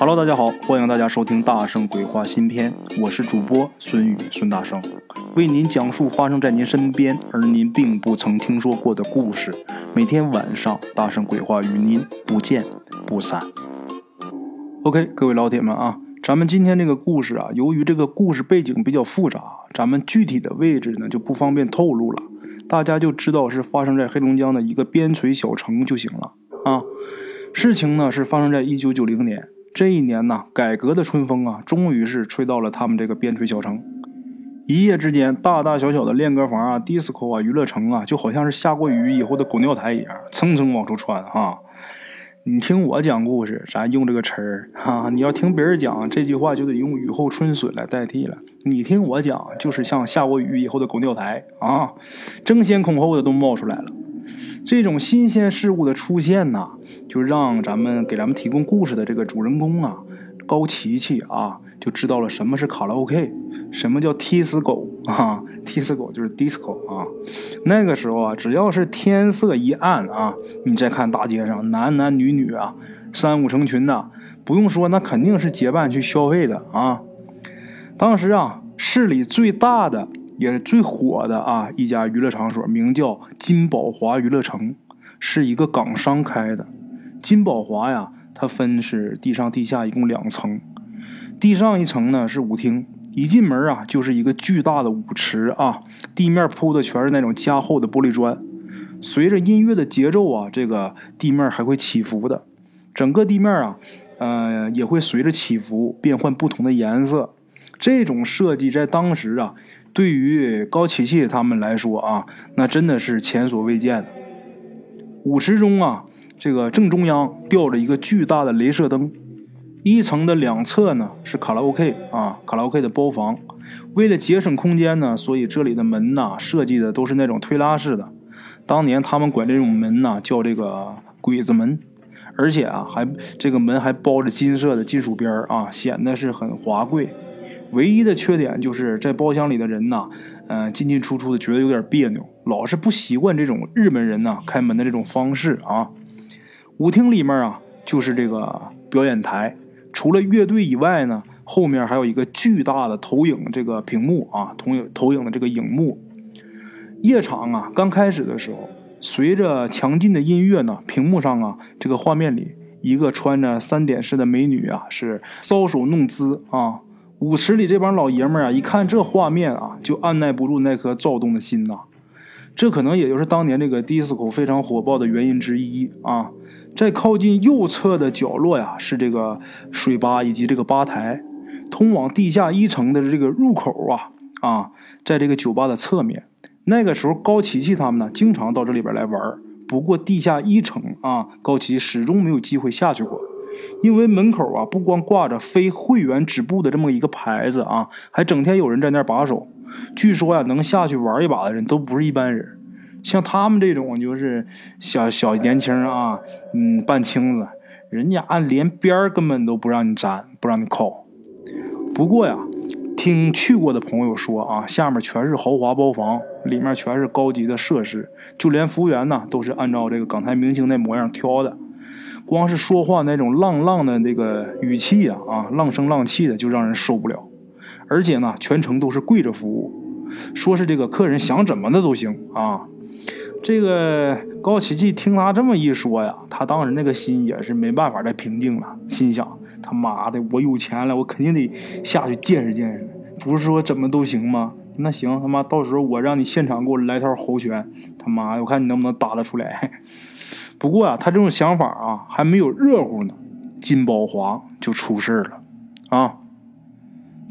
Hello，大家好，欢迎大家收听《大圣鬼话》新篇，我是主播孙宇孙大圣，为您讲述发生在您身边而您并不曾听说过的故事。每天晚上，《大圣鬼话》与您不见不散。OK，各位老铁们啊，咱们今天这个故事啊，由于这个故事背景比较复杂，咱们具体的位置呢就不方便透露了，大家就知道是发生在黑龙江的一个边陲小城就行了啊。事情呢是发生在一九九零年。这一年呢，改革的春风啊，终于是吹到了他们这个边陲小城。一夜之间，大大小小的练歌房啊、disco 啊、娱乐城啊，就好像是下过雨以后的狗尿台一样，蹭蹭往出窜哈。你听我讲故事，咱用这个词儿哈；你要听别人讲这句话，就得用雨后春笋来代替了。你听我讲，就是像下过雨以后的狗尿台啊，争先恐后的都冒出来了。这种新鲜事物的出现呐，就让咱们给咱们提供故事的这个主人公啊，高琪琪啊，就知道了什么是卡拉 OK，什么叫踢死狗啊，踢死狗就是 disco 啊。那个时候啊，只要是天色一暗啊，你再看大街上男男女女啊，三五成群的，不用说，那肯定是结伴去消费的啊。当时啊，市里最大的。也是最火的啊！一家娱乐场所名叫金宝华娱乐城，是一个港商开的。金宝华呀，它分是地上地下一共两层，地上一层呢是舞厅，一进门啊就是一个巨大的舞池啊，地面铺的全是那种加厚的玻璃砖，随着音乐的节奏啊，这个地面还会起伏的，整个地面啊，呃也会随着起伏变换不同的颜色。这种设计在当时啊。对于高琪琪他们来说啊，那真的是前所未见的。舞池中啊，这个正中央吊着一个巨大的镭射灯，一层的两侧呢是卡拉 OK 啊，卡拉 OK 的包房。为了节省空间呢，所以这里的门呐设计的都是那种推拉式的。当年他们管这种门呐叫这个鬼子门，而且啊还这个门还包着金色的金属边啊，显得是很华贵。唯一的缺点就是在包厢里的人呐，嗯，进进出出的，觉得有点别扭，老是不习惯这种日本人呢开门的这种方式啊。舞厅里面啊，就是这个表演台，除了乐队以外呢，后面还有一个巨大的投影这个屏幕啊，投影投影的这个影幕。夜场啊，刚开始的时候，随着强劲的音乐呢，屏幕上啊，这个画面里一个穿着三点式的美女啊，是搔首弄姿啊。舞池里这帮老爷们儿啊，一看这画面啊，就按耐不住那颗躁动的心呐。这可能也就是当年这个迪斯科非常火爆的原因之一啊。在靠近右侧的角落呀，是这个水吧以及这个吧台，通往地下一层的这个入口啊啊，在这个酒吧的侧面。那个时候，高琪琪他们呢，经常到这里边来玩不过地下一层啊，高琪始终没有机会下去过。因为门口啊，不光挂着非会员止步的这么一个牌子啊，还整天有人在那把守。据说呀，能下去玩一把的人都不是一般人，像他们这种就是小小年轻啊，嗯，半青子，人家按连边儿根本都不让你沾，不让你靠。不过呀，听去过的朋友说啊，下面全是豪华包房，里面全是高级的设施，就连服务员呢都是按照这个港台明星那模样挑的。光是说话那种浪浪的那个语气啊啊，浪声浪气的就让人受不了。而且呢，全程都是跪着服务，说是这个客人想怎么的都行啊。这个高奇迹听他这么一说呀，他当时那个心也是没办法再平静了，心想他妈的，我有钱了，我肯定得下去见识见识。不是说怎么都行吗？那行，他妈到时候我让你现场给我来套猴拳，他妈的，我看你能不能打得出来。不过啊，他这种想法啊还没有热乎呢，金宝华就出事了啊。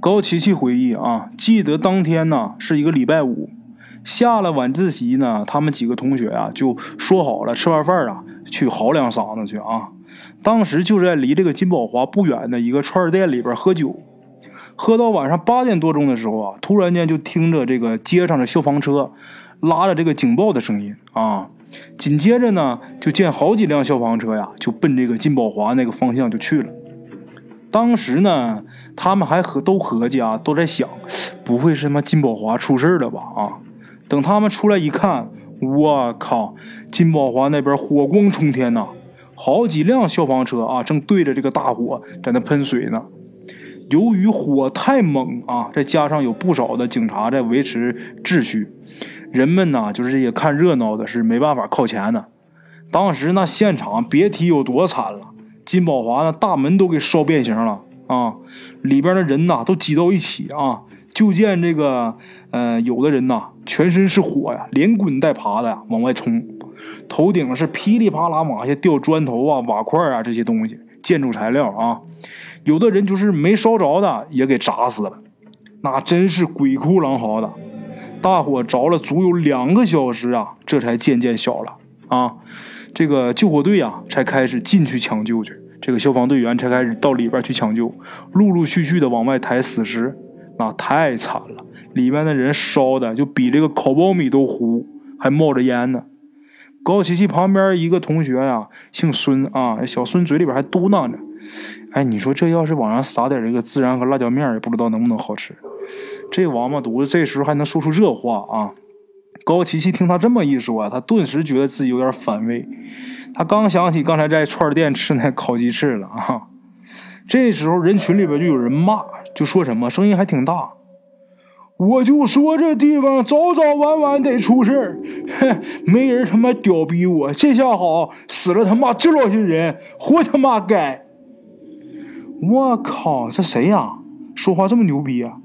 高琪琪回忆啊，记得当天呢是一个礼拜五，下了晚自习呢，他们几个同学啊就说好了，吃完饭啊去嚎两嗓子去啊。当时就在离这个金宝华不远的一个串店里边喝酒，喝到晚上八点多钟的时候啊，突然间就听着这个街上的消防车拉着这个警报的声音啊。紧接着呢，就见好几辆消防车呀，就奔这个金宝华那个方向就去了。当时呢，他们还合都合计啊，都在想，不会是他妈金宝华出事了吧？啊！等他们出来一看，我靠，金宝华那边火光冲天呐，好几辆消防车啊，正对着这个大火在那喷水呢。由于火太猛啊，再加上有不少的警察在维持秩序，人们呢就是这些看热闹的，是没办法靠前的。当时那现场别提有多惨了，金宝华那大门都给烧变形了啊！里边的人呐都挤到一起啊，就见这个呃，有的人呐全身是火呀，连滚带爬的往外冲，头顶是噼里啪啦往下掉砖头啊、瓦块啊这些东西，建筑材料啊。有的人就是没烧着的，也给炸死了，那真是鬼哭狼嚎的。大火着了足有两个小时啊，这才渐渐小了啊。这个救火队啊，才开始进去抢救去。这个消防队员才开始到里边去抢救，陆陆续续的往外抬死尸，那太惨了。里面的人烧的就比这个烤苞米都糊，还冒着烟呢。高琪琪旁边一个同学呀，姓孙啊，小孙嘴里边还嘟囔着。哎，你说这要是往上撒点这个孜然和辣椒面，也不知道能不能好吃。这王八犊子这时候还能说出这话啊！高琪琪听他这么一说，他顿时觉得自己有点反胃。他刚想起刚才在串店吃那烤鸡翅了啊！这时候人群里边就有人骂，就说什么声音还挺大。我就说这地方早早晚晚得出事儿，没人他妈屌逼我，这下好死了他妈这老些人，活他妈该！我靠，这谁呀？说话这么牛逼啊！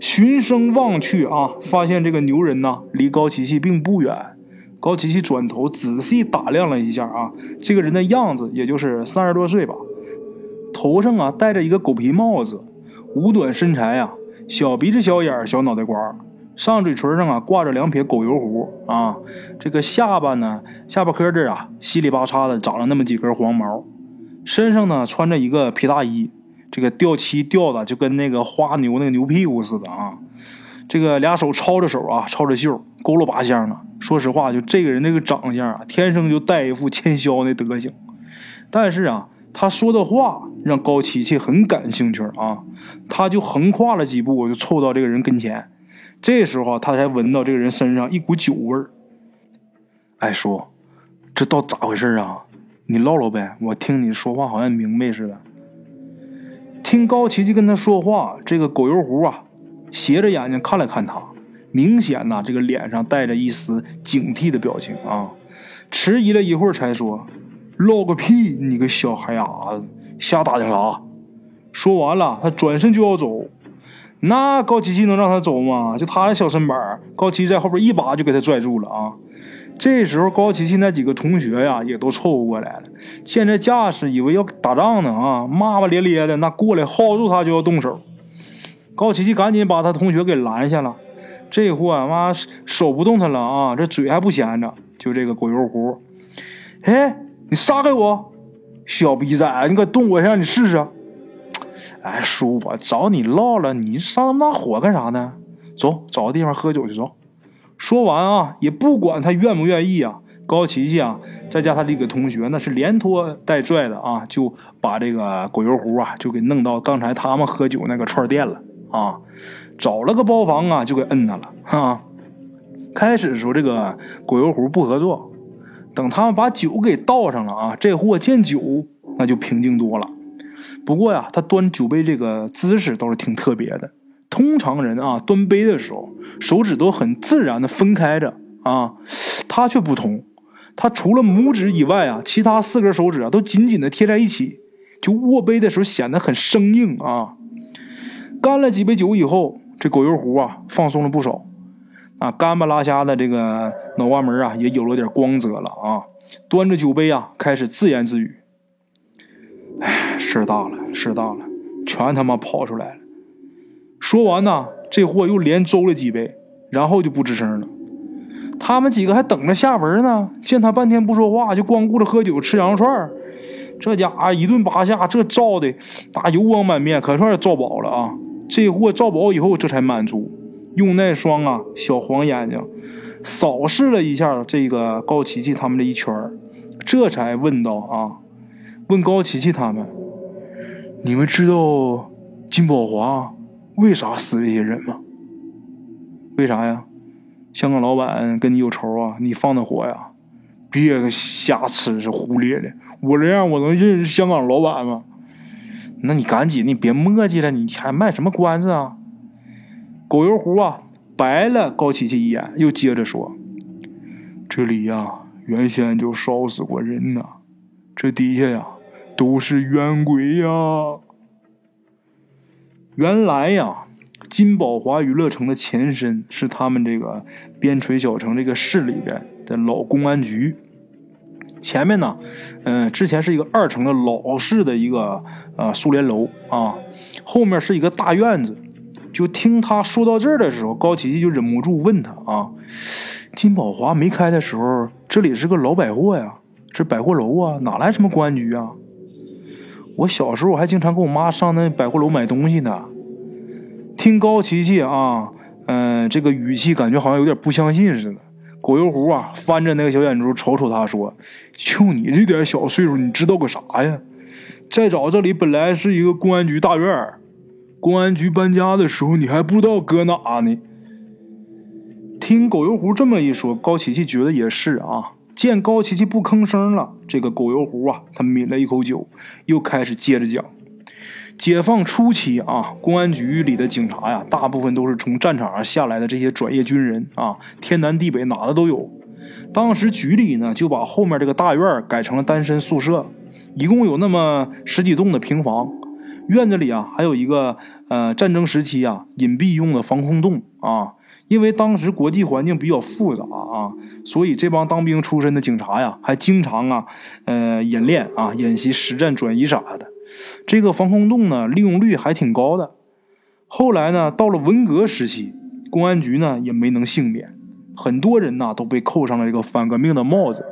循声望去啊，发现这个牛人呢，离高琪琪并不远。高琪琪转头仔细打量了一下啊，这个人的样子也就是三十多岁吧，头上啊戴着一个狗皮帽子，五短身材呀，小鼻子小眼小脑袋瓜，上嘴唇上啊挂着两撇狗油胡啊，这个下巴呢，下巴颏这儿啊稀里八叉的长了那么几根黄毛。身上呢穿着一个皮大衣，这个吊漆吊的就跟那个花牛那个牛屁股似的啊。这个俩手抄着手啊，抄着袖，佝偻八相呢。说实话，就这个人这个长相啊，天生就带一副欠削的德行。但是啊，他说的话让高琪琪很感兴趣啊。他就横跨了几步，我就凑到这个人跟前。这时候他才闻到这个人身上一股酒味儿。哎，叔，这到咋回事啊？你唠唠呗，我听你说话好像明白似的。听高琪琪跟他说话，这个狗油壶啊，斜着眼睛看了看他，明显呐，这个脸上带着一丝警惕的表情啊。迟疑了一会儿，才说：“唠个屁！你个小孩伢子，瞎打听啥？”说完了，他转身就要走。那高琪琪能让他走吗？就他的小身板，高琪在后边一把就给他拽住了啊。这时候，高琪琪那几个同学呀，也都凑过来了。见这架势，以为要打仗呢啊，骂骂咧咧的，那过来薅住他就要动手。高琪琪赶紧把他同学给拦下了。这货妈手不动弹了啊，这嘴还不闲着，就这个狗油壶。哎，你撒开我，小逼崽，你敢动我一下，你试试。哎，叔，我找你唠了，你上那么大火干啥呢？走，找个地方喝酒去，走。说完啊，也不管他愿不愿意啊，高琪琪啊，再加他这个同学，那是连拖带拽的啊，就把这个狗油壶啊，就给弄到刚才他们喝酒那个串店了啊，找了个包房啊，就给摁他了哈。开始的时候，这个狗油壶不合作，等他们把酒给倒上了啊，这货见酒那就平静多了。不过呀，他端酒杯这个姿势倒是挺特别的。通常人啊，端杯的时候手指都很自然的分开着啊，他却不同，他除了拇指以外啊，其他四根手指啊都紧紧的贴在一起，就握杯的时候显得很生硬啊。干了几杯酒以后，这狗油壶啊放松了不少，啊干巴拉瞎的这个脑瓜门啊也有了点光泽了啊，端着酒杯啊开始自言自语：“哎，事大了，事大了，全他妈跑出来了。”说完呢，这货又连周了几杯，然后就不吱声了。他们几个还等着下文呢，见他半天不说话，就光顾着喝酒吃羊肉串这家伙一顿扒下，这照的大油光满面，可算是照饱了啊！这货照饱以后，这才满足，用那双啊小黄眼睛扫视了一下这个高琪琪他们这一圈这才问道啊，问高琪琪他们：“你们知道金宝华？”为啥死这些人吗？为啥呀？香港老板跟你有仇啊？你放的火呀？别瞎吃是胡咧咧，我这样我能认识香港老板吗？那你赶紧，你别磨叽了，你还卖什么关子啊？狗油壶啊，白了高琪琪一眼，又接着说：“这里呀，原先就烧死过人呐，这底下呀，都是冤鬼呀。原来呀。”金宝华娱乐城的前身是他们这个边陲小城这个市里边的老公安局。前面呢，嗯，之前是一个二层的老式的一个呃苏联楼啊，后面是一个大院子。就听他说到这儿的时候，高琪琪就忍不住问他啊：“金宝华没开的时候，这里是个老百货呀，这百货楼啊，哪来什么公安局啊？我小时候还经常跟我妈上那百货楼买东西呢。”听高琪琪啊，嗯，这个语气感觉好像有点不相信似的。狗油壶啊，翻着那个小眼珠瞅瞅他，说：“就你这点小岁数，你知道个啥呀？再早这里本来是一个公安局大院公安局搬家的时候，你还不知道搁哪呢。”听狗油壶这么一说，高琪琪觉得也是啊。见高琪琪不吭声了，这个狗油壶啊，他抿了一口酒，又开始接着讲。解放初期啊，公安局里的警察呀，大部分都是从战场上下来的这些转业军人啊，天南地北哪的都有。当时局里呢，就把后面这个大院改成了单身宿舍，一共有那么十几栋的平房。院子里啊，还有一个呃战争时期啊隐蔽用的防空洞啊。因为当时国际环境比较复杂啊，所以这帮当兵出身的警察呀，还经常啊呃演练啊演习实战转移啥的。这个防空洞呢，利用率还挺高的。后来呢，到了文革时期，公安局呢也没能幸免，很多人呐都被扣上了这个反革命的帽子，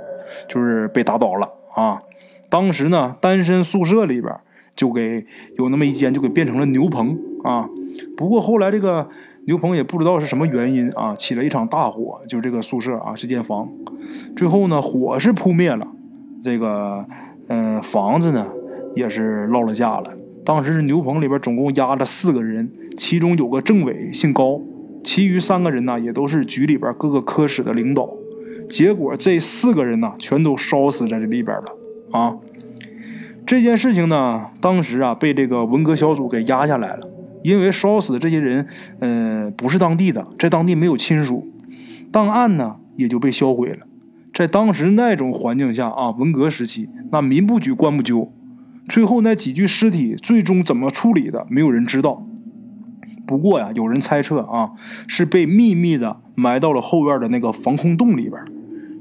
就是被打倒了啊。当时呢，单身宿舍里边就给有那么一间就给变成了牛棚啊。不过后来这个牛棚也不知道是什么原因啊，起了一场大火，就这个宿舍啊是间房，最后呢火是扑灭了，这个嗯房子呢。也是落了架了。当时牛棚里边总共压着四个人，其中有个政委姓高，其余三个人呢也都是局里边各个科室的领导。结果这四个人呢全都烧死在这里边了啊！这件事情呢，当时啊被这个文革小组给压下来了，因为烧死的这些人，嗯，不是当地的，在当地没有亲属，档案呢也就被销毁了。在当时那种环境下啊，文革时期，那民不举，官不究。最后那几具尸体最终怎么处理的，没有人知道。不过呀，有人猜测啊，是被秘密的埋到了后院的那个防空洞里边。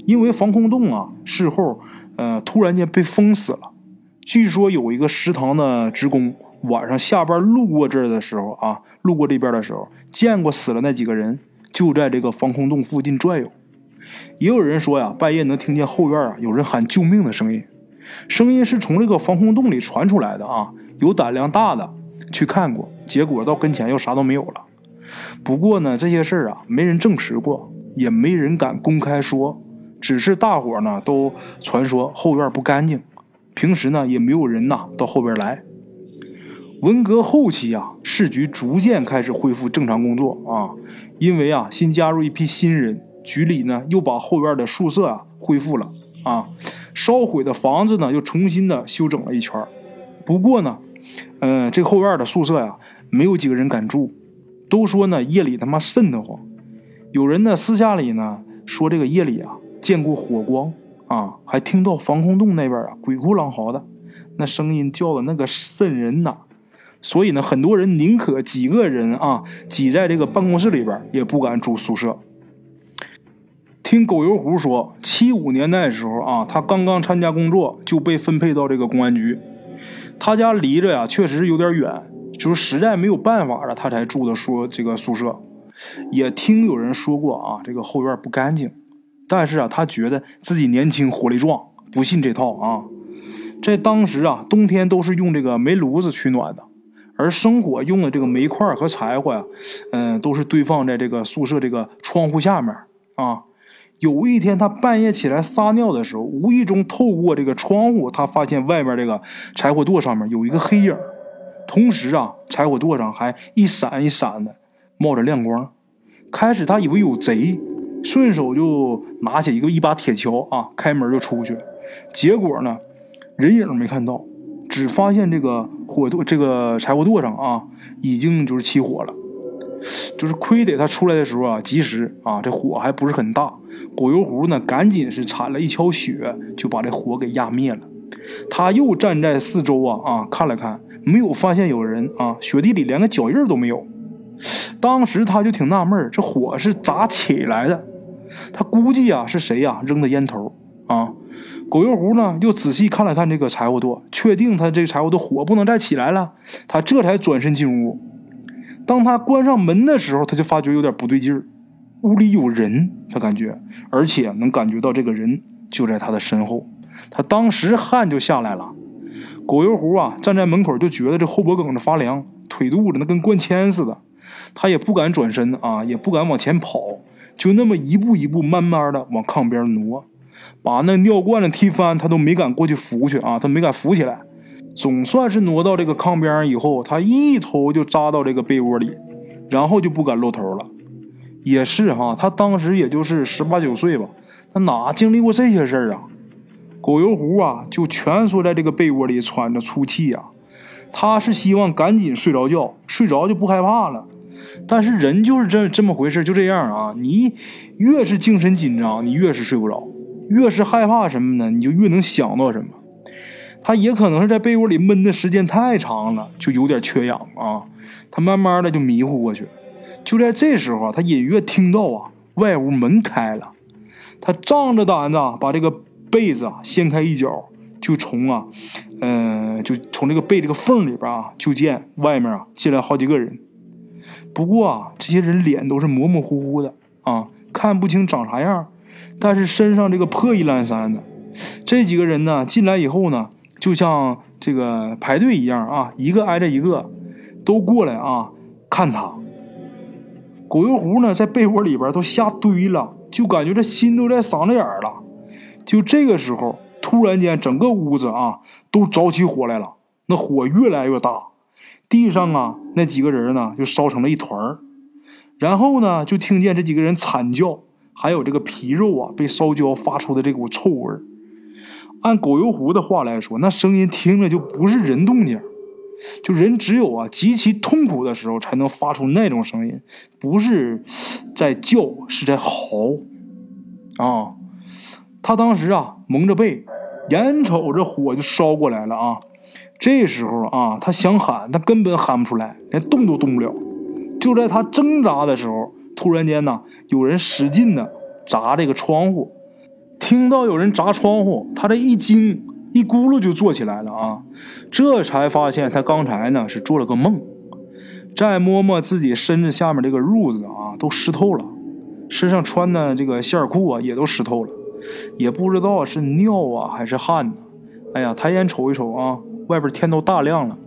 因为防空洞啊，事后呃突然间被封死了。据说有一个食堂的职工晚上下班路过这儿的时候啊，路过这边的时候，见过死了那几个人就在这个防空洞附近转悠。也有人说呀，半夜能听见后院啊有人喊救命的声音。声音是从这个防空洞里传出来的啊！有胆量大的去看过，结果到跟前又啥都没有了。不过呢，这些事儿啊，没人证实过，也没人敢公开说，只是大伙呢都传说后院不干净，平时呢也没有人呐到后边来。文革后期啊，市局逐渐开始恢复正常工作啊，因为啊新加入一批新人，局里呢又把后院的宿舍啊恢复了啊。烧毁的房子呢，又重新的修整了一圈不过呢，嗯，这后院的宿舍呀，没有几个人敢住，都说呢夜里他妈瘆得慌。有人呢私下里呢说这个夜里啊见过火光啊，还听到防空洞那边啊鬼哭狼嚎的，那声音叫的那个瘆人呐。所以呢，很多人宁可几个人啊挤在这个办公室里边，也不敢住宿舍。听狗油壶说，七五年代的时候啊，他刚刚参加工作就被分配到这个公安局。他家离着呀，确实有点远，就是实在没有办法了，他才住的说这个宿舍。也听有人说过啊，这个后院不干净，但是啊，他觉得自己年轻活力壮，不信这套啊。在当时啊，冬天都是用这个煤炉子取暖的，而生火用的这个煤块和柴火呀，嗯，都是堆放在这个宿舍这个窗户下面啊。有一天，他半夜起来撒尿的时候，无意中透过这个窗户，他发现外面这个柴火垛上面有一个黑影，同时啊，柴火垛上还一闪一闪的冒着亮光。开始他以为有贼，顺手就拿起一个一把铁锹啊，开门就出去。结果呢，人影没看到，只发现这个火垛这个柴火垛上啊，已经就是起火了。就是亏得他出来的时候啊，及时啊，这火还不是很大。果油壶呢，赶紧是铲了一锹雪，就把这火给压灭了。他又站在四周啊啊看了看，没有发现有人啊，雪地里连个脚印都没有。当时他就挺纳闷这火是咋起来的？他估计啊是谁呀扔的烟头啊？狗油壶呢又仔细看了看这个柴火垛，确定他这个柴火垛火不能再起来了，他这才转身进屋。当他关上门的时候，他就发觉有点不对劲儿，屋里有人，他感觉，而且能感觉到这个人就在他的身后。他当时汗就下来了。狗油壶啊，站在门口就觉得这后脖梗子发凉，腿肚子那跟灌铅似的。他也不敢转身啊，也不敢往前跑，就那么一步一步慢慢的往炕边挪，把那尿罐子踢翻，他都没敢过去扶去啊，他没敢扶起来。总算是挪到这个炕边以后，他一头就扎到这个被窝里，然后就不敢露头了。也是哈，他当时也就是十八九岁吧，他哪经历过这些事儿啊？狗油壶啊，就蜷缩在这个被窝里喘着粗气啊。他是希望赶紧睡着觉，睡着就不害怕了。但是人就是这这么回事，就这样啊。你越是精神紧张，你越是睡不着；越是害怕什么呢，你就越能想到什么。他也可能是在被窝里闷的时间太长了，就有点缺氧啊。他慢慢的就迷糊过去。就在这时候，他隐约听到啊，外屋门开了。他仗着胆子把这个被子啊掀开一角，就从啊，嗯，就从这个被这个缝里边啊，就见外面啊进来好几个人。不过啊，这些人脸都是模模糊糊的啊，看不清长啥样，但是身上这个破衣烂衫的。这几个人呢进来以后呢。就像这个排队一样啊，一个挨着一个，都过来啊看他。狗油壶呢，在被窝里边都吓堆了，就感觉这心都在嗓子眼了。就这个时候，突然间整个屋子啊都着起火来了，那火越来越大，地上啊那几个人呢就烧成了一团然后呢就听见这几个人惨叫，还有这个皮肉啊被烧焦发出的这股臭味儿。按狗油壶的话来说，那声音听着就不是人动静，就人只有啊极其痛苦的时候才能发出那种声音，不是在叫，是在嚎啊！他当时啊蒙着背，眼瞅着火就烧过来了啊！这时候啊，他想喊，他根本喊不出来，连动都动不了。就在他挣扎的时候，突然间呢，有人使劲的砸这个窗户。听到有人砸窗户，他这一惊，一咕噜就坐起来了啊！这才发现他刚才呢是做了个梦。再摸摸自己身子下面这个褥子啊，都湿透了，身上穿的这个线裤啊也都湿透了，也不知道是尿啊还是汗呢。哎呀，抬眼瞅一瞅啊，外边天都大亮了，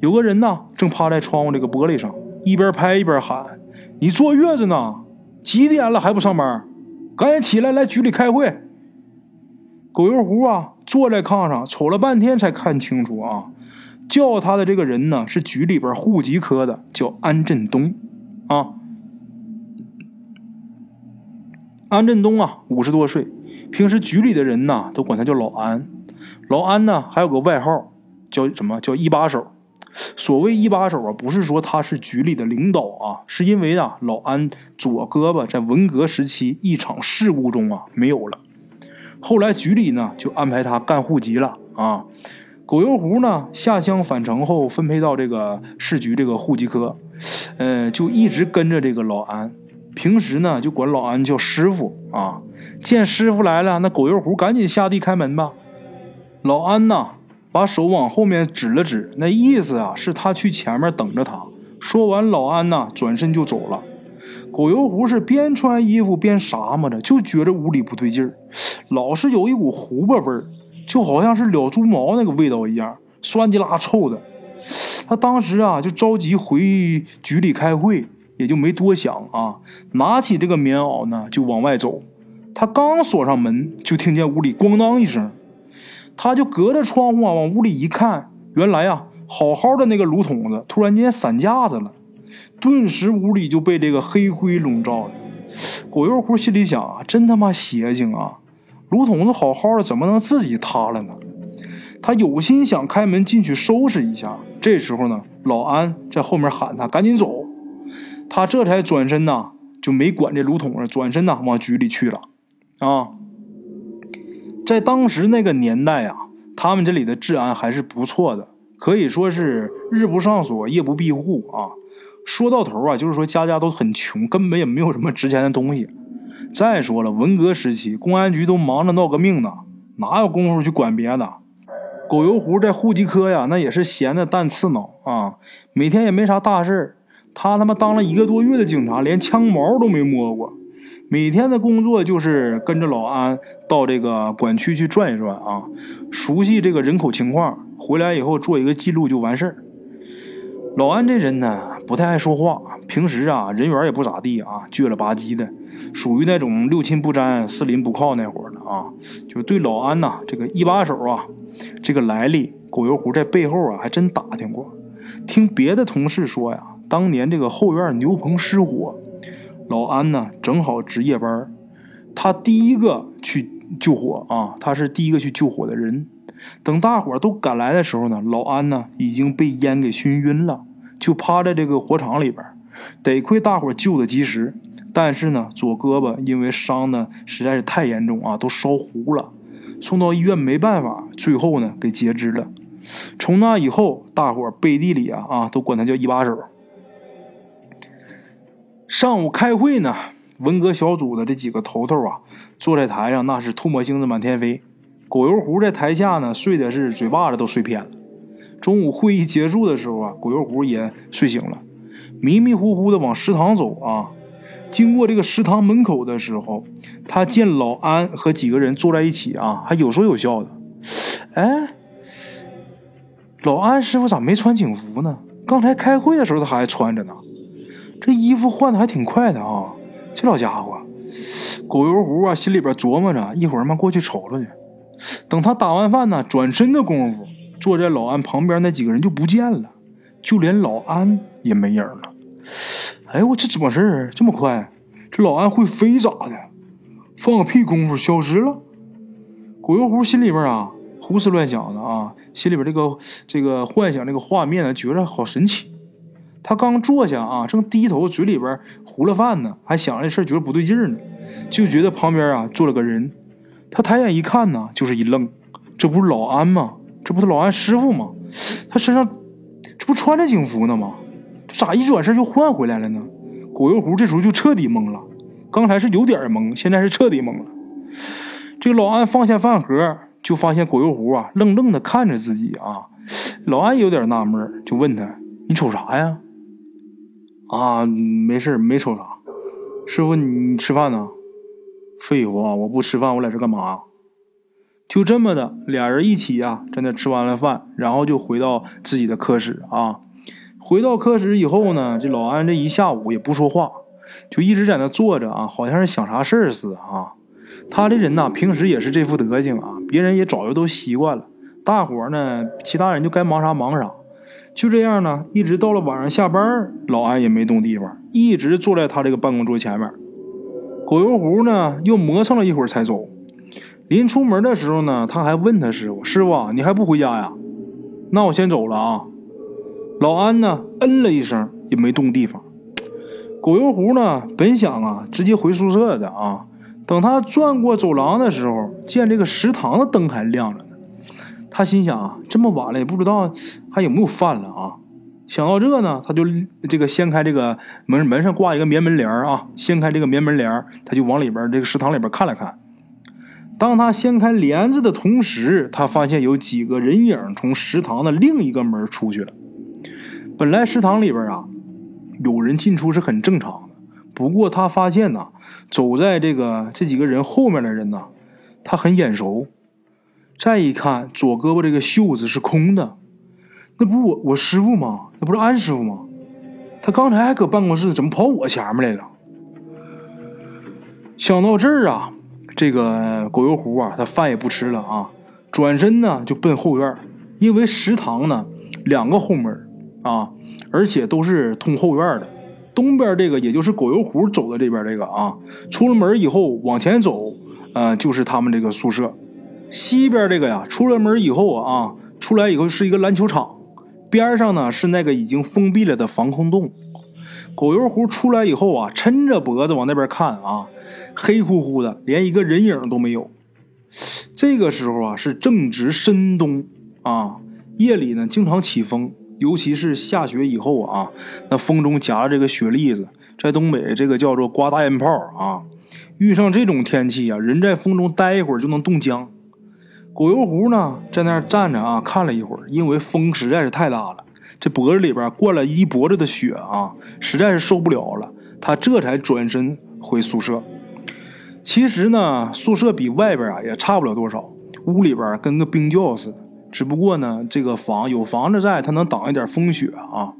有个人呢正趴在窗户这个玻璃上，一边拍一边喊：“你坐月子呢？几点了还不上班？”赶紧起来，来局里开会。狗油壶啊，坐在炕上，瞅了半天才看清楚啊，叫他的这个人呢是局里边户籍科的，叫安振东啊。安振东啊，五十多岁，平时局里的人呢都管他叫老安。老安呢还有个外号叫什么叫一把手。所谓一把手啊，不是说他是局里的领导啊，是因为啊，老安左胳膊在文革时期一场事故中啊没有了，后来局里呢就安排他干户籍了啊。狗油壶呢下乡返城后分配到这个市局这个户籍科，呃，就一直跟着这个老安，平时呢就管老安叫师傅啊。见师傅来了，那狗油壶赶紧下地开门吧。老安呐。把手往后面指了指，那意思啊，是他去前面等着他。说完，老安呐转身就走了。狗油壶是边穿衣服边啥嘛着，就觉着屋里不对劲儿，老是有一股糊巴味儿，就好像是燎猪毛那个味道一样，酸叽拉臭的。他当时啊就着急回局里开会，也就没多想啊，拿起这个棉袄呢就往外走。他刚锁上门，就听见屋里咣当一声。他就隔着窗户啊往屋里一看，原来啊好好的那个炉筒子突然间散架子了，顿时屋里就被这个黑灰笼罩了。狗油壶心里想啊，真他妈邪性啊！炉筒子好好的，怎么能自己塌了呢？他有心想开门进去收拾一下。这时候呢，老安在后面喊他赶紧走，他这才转身呐，就没管这炉筒子，转身呐往局里去了。啊，在当时那个年代啊，他们这里的治安还是不错的，可以说是日不上锁，夜不闭户啊。说到头啊，就是说家家都很穷，根本也没有什么值钱的东西。再说了，文革时期，公安局都忙着闹革命呢，哪有功夫去管别的？狗油壶在户籍科呀，那也是闲的蛋刺挠啊，每天也没啥大事他他妈当了一个多月的警察，连枪毛都没摸过。每天的工作就是跟着老安到这个管区去转一转啊，熟悉这个人口情况，回来以后做一个记录就完事儿。老安这人呢，不太爱说话，平时啊人缘也不咋地啊，倔了吧唧的，属于那种六亲不沾、四邻不靠那会儿的啊。就对老安呐，这个一把手啊，这个来历，狗油壶在背后啊还真打听过。听别的同事说呀，当年这个后院牛棚失火，老安呢正好值夜班，他第一个去救火啊，他是第一个去救火的人。等大伙都赶来的时候呢，老安呢已经被烟给熏晕了，就趴在这个火场里边。得亏大伙救的及时，但是呢，左胳膊因为伤的实在是太严重啊，都烧糊了，送到医院没办法，最后呢给截肢了。从那以后，大伙背地里啊啊都管他叫一把手。上午开会呢，文革小组的这几个头头啊，坐在台上那是唾沫星子满天飞。狗油壶在台下呢，睡的是嘴巴子都睡偏了。中午会议结束的时候啊，狗油壶也睡醒了，迷迷糊糊的往食堂走啊。经过这个食堂门口的时候，他见老安和几个人坐在一起啊，还有说有笑的。哎，老安师傅咋没穿警服呢？刚才开会的时候他还穿着呢。这衣服换的还挺快的啊，这老家伙。狗油壶啊，心里边琢磨着，一会儿嘛过去瞅瞅去。等他打完饭呢，转身的功夫，坐在老安旁边那几个人就不见了，就连老安也没影了。哎，我这怎么事儿这么快？这老安会飞咋的？放个屁功夫消失了？狗油壶心里边啊胡思乱想的啊，心里边这个这个幻想这个画面呢，觉着好神奇。他刚坐下啊，正低头嘴里边糊了饭呢，还想这事觉得不对劲呢，就觉得旁边啊坐了个人。他抬眼一看呢，就是一愣，这不是老安吗？这不是老安师傅吗？他身上这不穿着警服呢吗？这咋一转身就换回来了呢？果油壶这时候就彻底懵了，刚才是有点懵，现在是彻底懵了。这个老安放下饭盒，就发现果油壶啊愣愣的看着自己啊。老安有点纳闷，就问他：“你瞅啥呀？”啊，没事没瞅啥。师傅，你吃饭呢？废话，我不吃饭，我在这干嘛？就这么的，俩人一起啊，在那吃完了饭，然后就回到自己的科室啊。回到科室以后呢，这老安这一下午也不说话，就一直在那坐着啊，好像是想啥事儿似的啊。他这人呐，平时也是这副德行啊，别人也早就都习惯了。大伙呢，其他人就该忙啥忙啥。就这样呢，一直到了晚上下班，老安也没动地方，一直坐在他这个办公桌前面。狗油壶呢，又磨蹭了一会儿才走。临出门的时候呢，他还问他师傅：“师傅，你还不回家呀？那我先走了啊。”老安呢，嗯了一声，也没动地方。狗油壶呢，本想啊，直接回宿舍的啊。等他转过走廊的时候，见这个食堂的灯还亮着。他心想啊，这么晚了，也不知道还有没有饭了啊。想到这呢，他就这个掀开这个门，门上挂一个棉门帘啊，掀开这个棉门帘他就往里边这个食堂里边看了看。当他掀开帘子的同时，他发现有几个人影从食堂的另一个门出去了。本来食堂里边啊，有人进出是很正常的，不过他发现呐，走在这个这几个人后面的人呐，他很眼熟。再一看，左胳膊这个袖子是空的。那不我我师傅吗？那不是安师傅吗？他刚才还搁办公室，怎么跑我前面来了？想到这儿啊，这个狗油壶啊，他饭也不吃了啊，转身呢就奔后院，因为食堂呢两个后门啊，而且都是通后院的，东边这个也就是狗油壶走的这边这个啊，出了门以后往前走，呃，就是他们这个宿舍。西边这个呀，出了门以后啊，出来以后是一个篮球场，边上呢是那个已经封闭了的防空洞。狗油壶出来以后啊，抻着脖子往那边看啊，黑乎乎的，连一个人影都没有。这个时候啊，是正值深冬啊，夜里呢经常起风，尤其是下雪以后啊，那风中夹着这个雪粒子，在东北这个叫做刮大烟泡啊。遇上这种天气啊，人在风中待一会儿就能冻僵。狗油壶呢，在那儿站着啊，看了一会儿，因为风实在是太大了，这脖子里边灌了一脖子的血啊，实在是受不了了，他这才转身回宿舍。其实呢，宿舍比外边啊也差不了多少，屋里边跟个冰窖似的，只不过呢，这个房有房子在，它能挡一点风雪啊。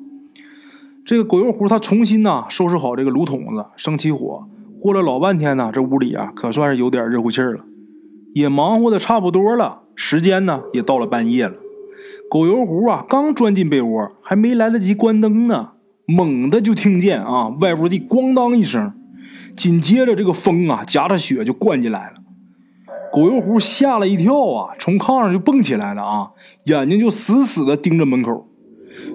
这个狗油壶他重新呢收拾好这个炉筒子，生起火，过了老半天呢，这屋里啊可算是有点热乎气儿了。也忙活的差不多了，时间呢也到了半夜了。狗油壶啊，刚钻进被窝，还没来得及关灯呢，猛的就听见啊，外屋的咣当一声，紧接着这个风啊夹着雪就灌进来了。狗油壶吓了一跳啊，从炕上就蹦起来了啊，眼睛就死死的盯着门口。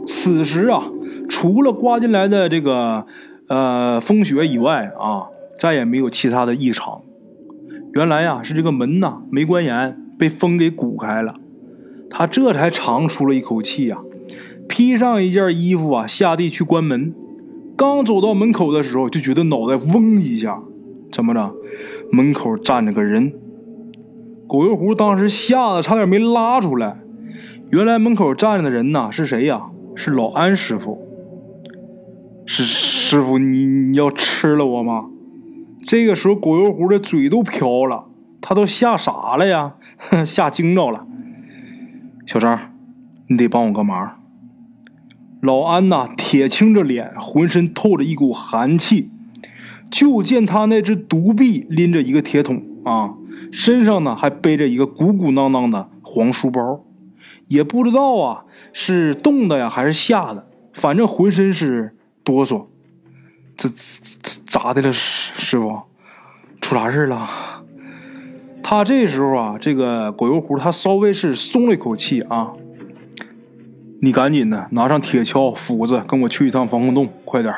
此时啊，除了刮进来的这个呃风雪以外啊，再也没有其他的异常。原来呀，是这个门呐没关严，被风给鼓开了。他这才长出了一口气呀，披上一件衣服啊，下地去关门。刚走到门口的时候，就觉得脑袋嗡一下，怎么着？门口站着个人。狗油壶当时吓得差点没拉出来。原来门口站着的人呐，是谁呀？是老安师傅。是师傅，你你要吃了我吗？这个时候，狗油壶的嘴都瓢了，他都吓傻了呀，吓惊着了。小张，你得帮我个忙。老安呐，铁青着脸，浑身透着一股寒气。就见他那只独臂拎着一个铁桶啊，身上呢还背着一个鼓鼓囊囊的黄书包，也不知道啊是冻的呀还是吓的，反正浑身是哆嗦。这这咋的了，师师傅？出啥事了？他这时候啊，这个狗油壶他稍微是松了一口气啊。你赶紧的，拿上铁锹、斧子，跟我去一趟防空洞，快点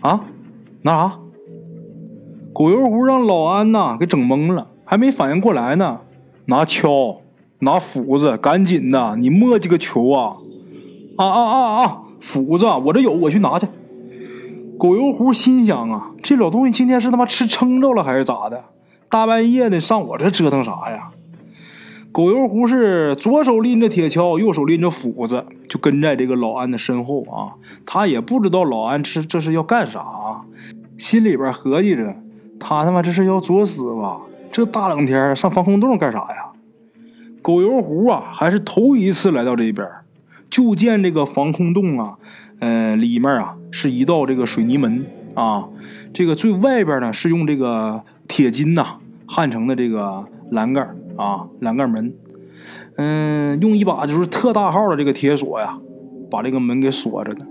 啊！拿啥？狗油壶让老安呐给整懵了，还没反应过来呢。拿锹，拿斧子，赶紧的！你磨叽个球啊！啊啊啊啊！斧子，我这有，我去拿去。狗油壶心想啊，这老东西今天是他妈吃撑着了还是咋的？大半夜的上我这折腾啥呀？狗油壶是左手拎着铁锹，右手拎着斧子，就跟在这个老安的身后啊。他也不知道老安这这是要干啥，心里边合计着，他他妈这是要作死吧？这大冷天上防空洞干啥呀？狗油壶啊，还是头一次来到这边，就见这个防空洞啊。呃，里面啊是一道这个水泥门啊，这个最外边呢是用这个铁筋呐焊成的这个栏杆啊，栏杆门。嗯，用一把就是特大号的这个铁锁呀，把这个门给锁着的。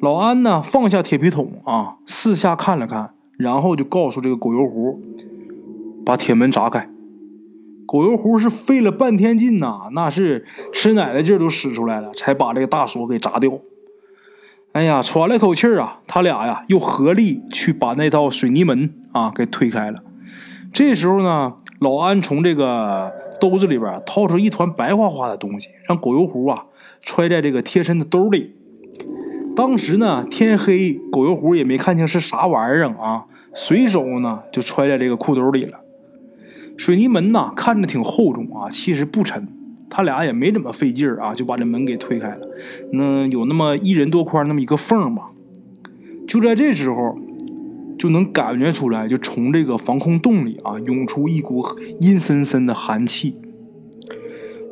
老安呢放下铁皮桶啊，四下看了看，然后就告诉这个狗油壶，把铁门砸开。狗油壶是费了半天劲呐，那是吃奶的劲都使出来了，才把这个大锁给砸掉。哎呀，喘了口气啊，他俩呀又合力去把那道水泥门啊给推开了。这时候呢，老安从这个兜子里边掏出一团白花花的东西，让狗油壶啊揣在这个贴身的兜里。当时呢天黑，狗油壶也没看清是啥玩意儿啊，随手呢就揣在这个裤兜里了。水泥门呐看着挺厚重啊，其实不沉。他俩也没怎么费劲儿啊，就把这门给推开了。那有那么一人多宽那么一个缝吧。就在这时候，就能感觉出来，就从这个防空洞里啊涌出一股阴森森的寒气。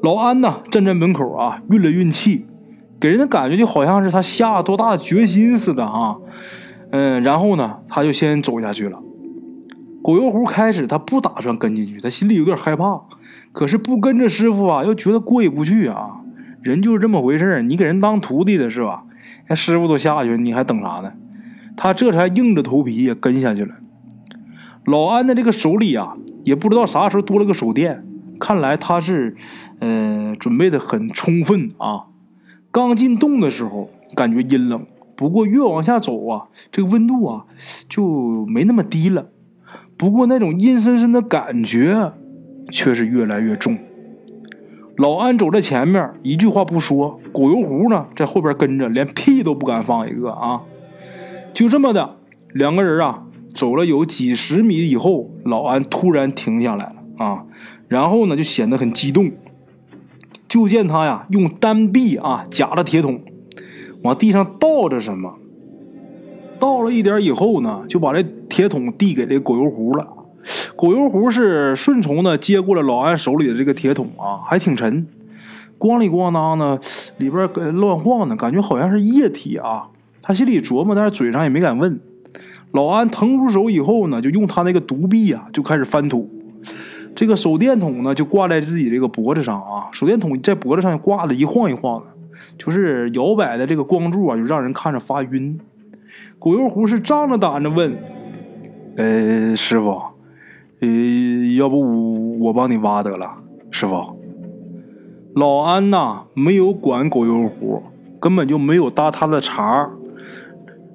老安呢站在门口啊，运了运气，给人的感觉就好像是他下了多大的决心似的啊。嗯，然后呢，他就先走下去了。狗油壶开始他不打算跟进去，他心里有点害怕。可是不跟着师傅啊，又觉得过意不去啊。人就是这么回事你给人当徒弟的是吧？那师傅都下去了，你还等啥呢？他这才硬着头皮也跟下去了。老安的这个手里啊，也不知道啥时候多了个手电，看来他是，呃，准备的很充分啊。刚进洞的时候感觉阴冷，不过越往下走啊，这个温度啊就没那么低了。不过那种阴森森的感觉却是越来越重。老安走在前面，一句话不说，狗油壶呢在后边跟着，连屁都不敢放一个啊。就这么的，两个人啊。走了有几十米以后，老安突然停下来了啊，然后呢就显得很激动。就见他呀用单臂啊夹着铁桶，往地上倒着什么，倒了一点以后呢，就把这铁桶递给这狗油壶了。狗油壶是顺从的接过了老安手里的这个铁桶啊，还挺沉，咣里咣当的，里边乱晃呢，感觉好像是液体啊。他心里琢磨，但是嘴上也没敢问。老安腾出手以后呢，就用他那个独臂啊，就开始翻土。这个手电筒呢，就挂在自己这个脖子上啊。手电筒在脖子上挂的一晃一晃的，就是摇摆的这个光柱啊，就让人看着发晕。狗油壶是仗着胆子问：“呃，师傅，呃，要不我帮你挖得了？”师傅，老安呐，没有管狗油壶，根本就没有搭他的茬。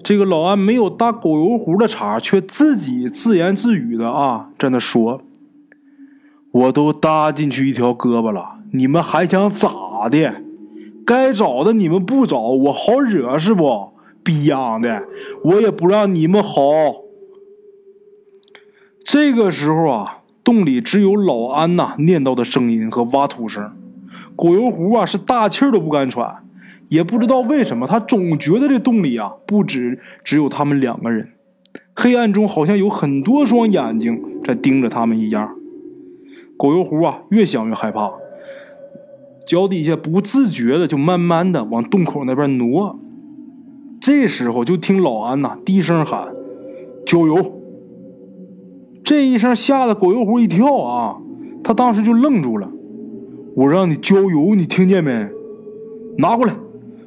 这个老安没有搭狗油壶的茬，却自己自言自语的啊，在那说：“我都搭进去一条胳膊了，你们还想咋的？该找的你们不找，我好惹是不？逼样的，我也不让你们好。”这个时候啊，洞里只有老安呐念叨的声音和挖土声，狗油壶啊是大气都不敢喘。也不知道为什么，他总觉得这洞里啊，不止只有他们两个人，黑暗中好像有很多双眼睛在盯着他们一样。狗油壶啊，越想越害怕，脚底下不自觉的就慢慢的往洞口那边挪。这时候就听老安呐低声喊：“浇油！”这一声吓得狗油壶一跳啊，他当时就愣住了。我让你浇油，你听见没？拿过来。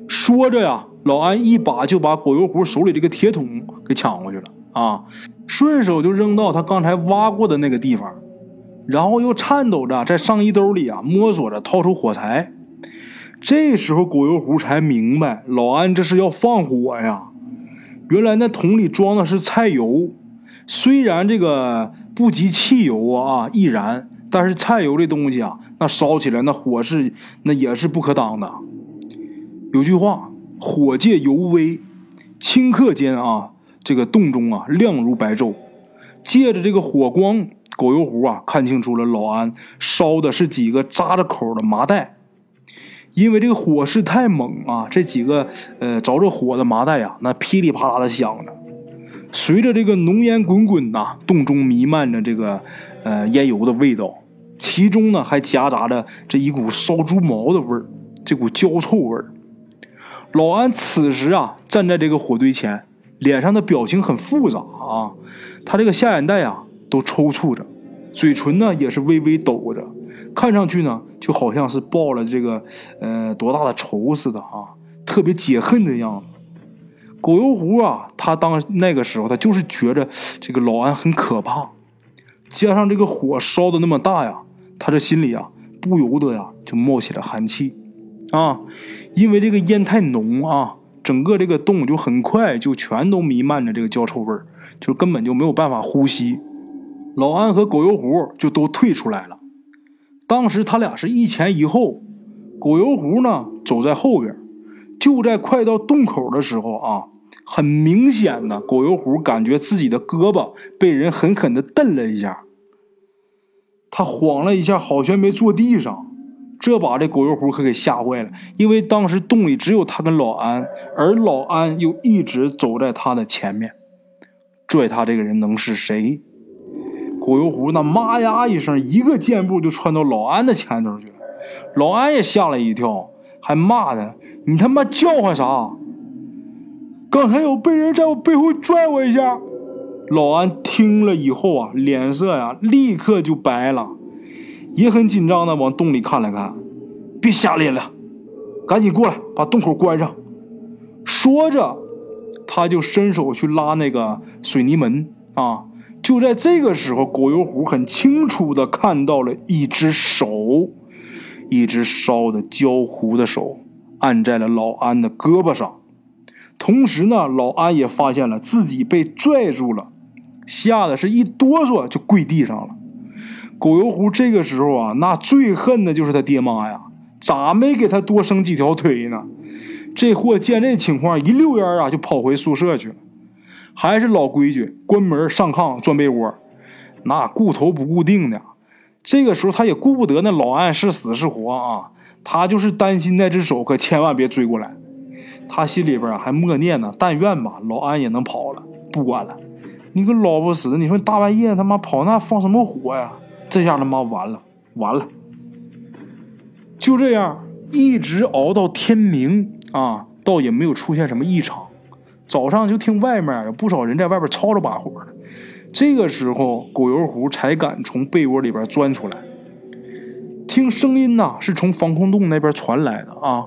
说着呀，老安一把就把狗油壶手里这个铁桶给抢过去了啊，顺手就扔到他刚才挖过的那个地方，然后又颤抖着在上衣兜里啊摸索着掏出火柴。这时候狗油壶才明白，老安这是要放火呀。原来那桶里装的是菜油，虽然这个不及汽油啊易燃，但是菜油这东西啊，那烧起来那火势那也是不可挡的。有句话，火借油微，顷刻间啊，这个洞中啊亮如白昼。借着这个火光，狗油壶啊看清楚了，老安烧的是几个扎着口的麻袋。因为这个火势太猛啊，这几个呃着着火的麻袋呀，那噼里啪啦的响着。随着这个浓烟滚滚呐，洞中弥漫着这个呃烟油的味道，其中呢还夹杂着这一股烧猪毛的味儿，这股焦臭味儿。老安此时啊，站在这个火堆前，脸上的表情很复杂啊。他这个下眼袋啊都抽搐着，嘴唇呢也是微微抖着，看上去呢就好像是报了这个呃多大的仇似的啊，特别解恨的样子。狗油壶啊，他当那个时候他就是觉着这个老安很可怕，加上这个火烧的那么大呀，他这心里啊不由得呀就冒起了寒气。啊，因为这个烟太浓啊，整个这个洞就很快就全都弥漫着这个焦臭味儿，就根本就没有办法呼吸。老安和狗油壶就都退出来了。当时他俩是一前一后，狗油壶呢走在后边。就在快到洞口的时候啊，很明显的，狗油壶感觉自己的胳膊被人狠狠的蹬了一下，他晃了一下，好悬没坐地上。这把这狗油壶可给吓坏了，因为当时洞里只有他跟老安，而老安又一直走在他的前面，拽他这个人能是谁？狗油壶那妈呀一声，一个箭步就窜到老安的前头去了。老安也吓了一跳，还骂他：“你他妈叫唤啥？刚才有被人在我背后拽我一下。”老安听了以后啊，脸色呀立刻就白了。也很紧张的往洞里看了看，别瞎咧了，赶紧过来把洞口关上。说着，他就伸手去拉那个水泥门啊。就在这个时候，狗油壶很清楚的看到了一只手，一只烧的焦糊的手按在了老安的胳膊上。同时呢，老安也发现了自己被拽住了，吓得是一哆嗦就跪地上了。狗油壶这个时候啊，那最恨的就是他爹妈呀，咋没给他多生几条腿呢？这货见这情况，一溜烟啊就跑回宿舍去了。还是老规矩，关门上炕钻被窝，那顾头不顾腚的。这个时候他也顾不得那老安是死是活啊，他就是担心那只手可千万别追过来。他心里边还默念呢，但愿吧老安也能跑了。不管了，你个老不死的，你说大半夜他妈跑那放什么火呀？这下他妈完了完了。就这样一直熬到天明啊，倒也没有出现什么异常。早上就听外面有不少人在外边吵吵把火的，这个时候狗油壶才敢从被窝里边钻出来。听声音呐，是从防空洞那边传来的啊。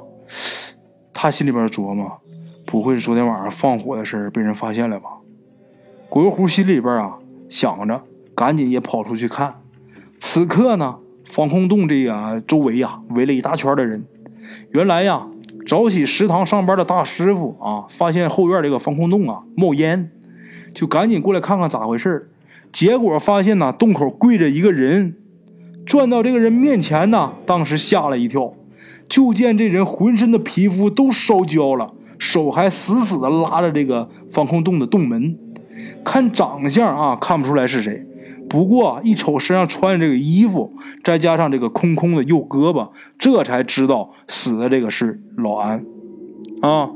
他心里边琢磨，不会是昨天晚上放火的事被人发现了吧？狗油壶心里边啊想着，赶紧也跑出去看。此刻呢，防空洞这个周围呀围了一大圈的人。原来呀。早起食堂上班的大师傅啊，发现后院这个防空洞啊冒烟，就赶紧过来看看咋回事结果发现呢，洞口跪着一个人，转到这个人面前呢，当时吓了一跳，就见这人浑身的皮肤都烧焦了，手还死死的拉着这个防空洞的洞门，看长相啊，看不出来是谁。不过一瞅身上穿的这个衣服，再加上这个空空的右胳膊，这才知道死的这个是老安，啊，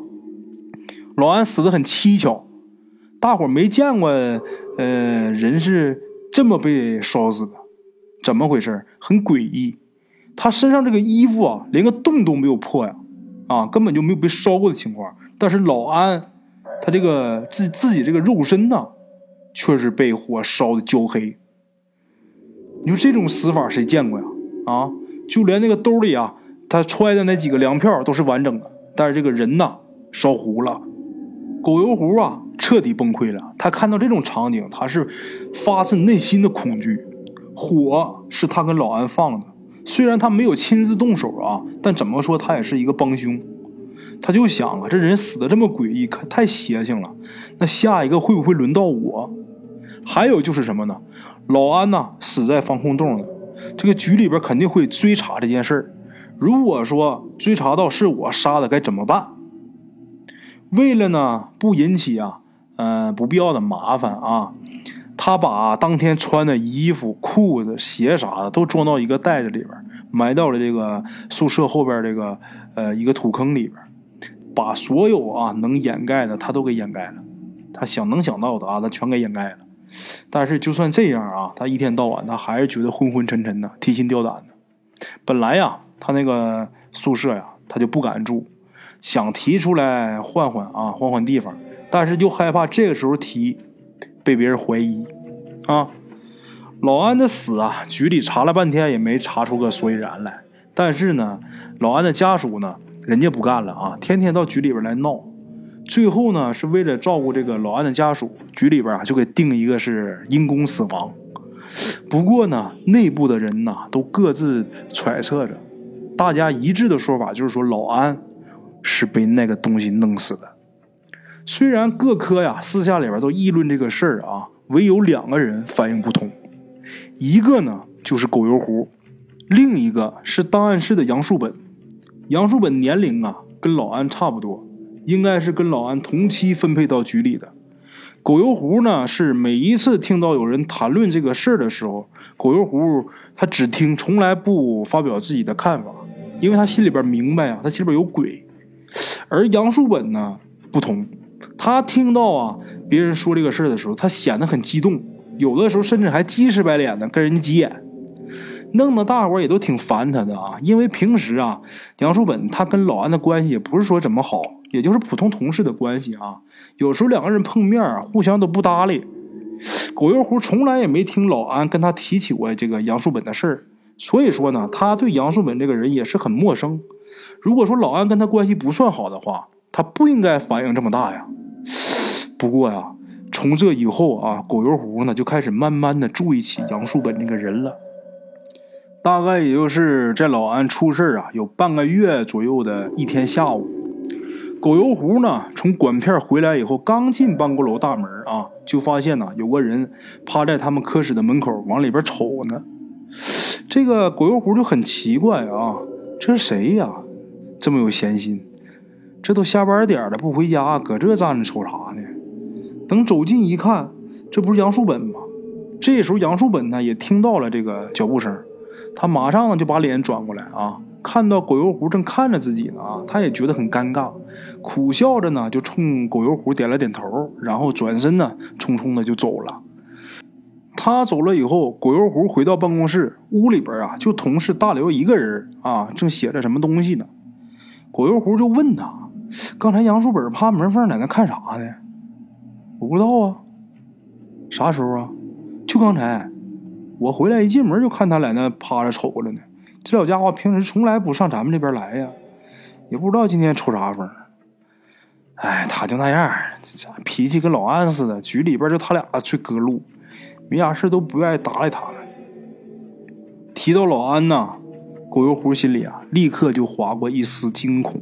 老安死的很蹊跷，大伙没见过，呃，人是这么被烧死的，怎么回事？很诡异，他身上这个衣服啊，连个洞都没有破呀，啊，根本就没有被烧过的情况。但是老安，他这个自自己这个肉身呢，却是被火烧的焦黑。你说这种死法谁见过呀？啊，就连那个兜里啊，他揣的那几个粮票都是完整的，但是这个人呐，烧糊了。狗油壶啊，彻底崩溃了。他看到这种场景，他是发自内心的恐惧。火是他跟老安放的，虽然他没有亲自动手啊，但怎么说他也是一个帮凶。他就想啊，这人死的这么诡异，可太邪性了。那下一个会不会轮到我？还有就是什么呢？老安呐，死在防空洞了。这个局里边肯定会追查这件事儿。如果说追查到是我杀的，该怎么办？为了呢不引起啊，嗯，不必要的麻烦啊，他把当天穿的衣服、裤子、鞋啥的都装到一个袋子里边，埋到了这个宿舍后边这个呃一个土坑里边，把所有啊能掩盖的他都给掩盖了。他想能想到的啊，他全给掩盖了。但是就算这样啊，他一天到晚他还是觉得昏昏沉沉的，提心吊胆的。本来呀，他那个宿舍呀，他就不敢住，想提出来换换啊，换换地方，但是就害怕这个时候提被别人怀疑啊。老安的死啊，局里查了半天也没查出个所以然来。但是呢，老安的家属呢，人家不干了啊，天天到局里边来闹。最后呢，是为了照顾这个老安的家属，局里边啊就给定一个是因公死亡。不过呢，内部的人呐都各自揣测着，大家一致的说法就是说老安是被那个东西弄死的。虽然各科呀私下里边都议论这个事儿啊，唯有两个人反应不同，一个呢就是狗油壶，另一个是档案室的杨树本。杨树本年龄啊跟老安差不多。应该是跟老安同期分配到局里的。狗油壶呢，是每一次听到有人谈论这个事儿的时候，狗油壶他只听，从来不发表自己的看法，因为他心里边明白啊，他心里边有鬼。而杨树本呢不同，他听到啊别人说这个事儿的时候，他显得很激动，有的时候甚至还鸡翅白脸的跟人家急眼，弄得大伙也都挺烦他的啊。因为平时啊，杨树本他跟老安的关系也不是说怎么好。也就是普通同事的关系啊，有时候两个人碰面啊，互相都不搭理。狗肉胡从来也没听老安跟他提起过这个杨树本的事儿，所以说呢，他对杨树本这个人也是很陌生。如果说老安跟他关系不算好的话，他不应该反应这么大呀。不过呀，从这以后啊，狗油壶呢就开始慢慢的注意起杨树本这个人了。大概也就是在老安出事啊有半个月左右的一天下午，狗油壶呢从管片回来以后，刚进办公楼大门啊，就发现呢有个人趴在他们科室的门口往里边瞅呢。这个狗油壶就很奇怪啊，这是谁呀？这么有闲心？这都下班点了不回家，搁这站着瞅啥呢？等走近一看，这不是杨树本吗？这时候杨树本呢也听到了这个脚步声，他马上就把脸转过来啊，看到狗油壶正看着自己呢啊，他也觉得很尴尬，苦笑着呢就冲狗油壶点了点头，然后转身呢匆匆的就走了。他走了以后，狗油壶回到办公室，屋里边啊就同事大刘一个人啊，正写着什么东西呢。狗油壶就问他。刚才杨树本趴门缝在那看啥呢？我不知道啊。啥时候啊？就刚才，我回来一进门就看他在那趴着瞅着呢。这小家伙平时从来不上咱们这边来呀，也不知道今天抽啥风。哎，他就那样，脾气跟老安似的。局里边就他俩最隔路，没啥事都不愿意搭理他们。提到老安呐，狗油壶心里啊立刻就划过一丝惊恐。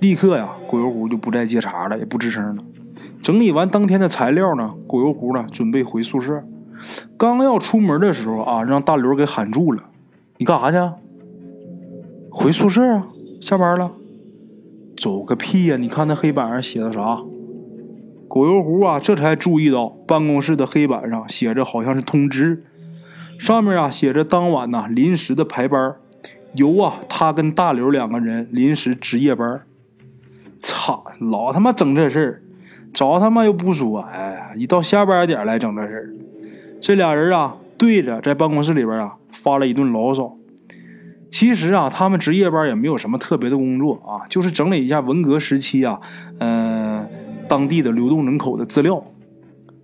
立刻呀，狗油壶就不再接茬了，也不吱声了。整理完当天的材料呢，狗油壶呢准备回宿舍。刚要出门的时候啊，让大刘给喊住了：“你干啥去？回宿舍啊？下班了？走个屁呀！你看那黑板上写的啥？”狗油壶啊，这才注意到办公室的黑板上写着好像是通知，上面啊写着当晚呐临时的排班，由啊他跟大刘两个人临时值夜班。操，老他妈整这事儿，找他妈又不说，哎，一到下班点来整这事儿。这俩人啊，对着在办公室里边啊发了一顿牢骚。其实啊，他们值夜班也没有什么特别的工作啊，就是整理一下文革时期啊，嗯，当地的流动人口的资料。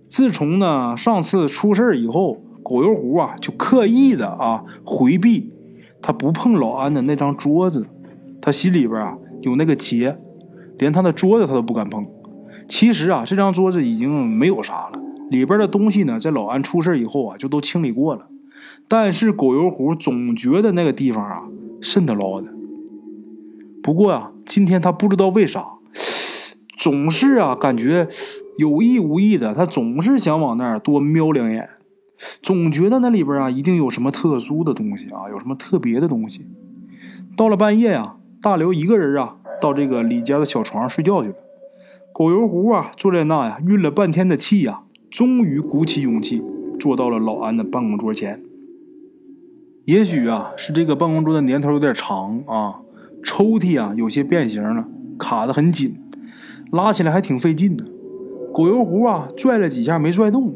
自从呢上次出事以后，狗油壶啊就刻意的啊回避，他不碰老安的那张桌子，他心里边啊有那个结。连他的桌子他都不敢碰。其实啊，这张桌子已经没有啥了，里边的东西呢，在老安出事以后啊，就都清理过了。但是狗油壶总觉得那个地方啊，渗得捞的。不过啊，今天他不知道为啥，总是啊，感觉有意无意的，他总是想往那儿多瞄两眼，总觉得那里边啊，一定有什么特殊的东西啊，有什么特别的东西。到了半夜呀，大刘一个人啊。到这个李家的小床上睡觉去了。狗油壶啊，坐在那呀，运了半天的气呀，终于鼓起勇气坐到了老安的办公桌前。也许啊，是这个办公桌的年头有点长啊，抽屉啊有些变形了，卡得很紧，拉起来还挺费劲的。狗油壶啊，拽了几下没拽动。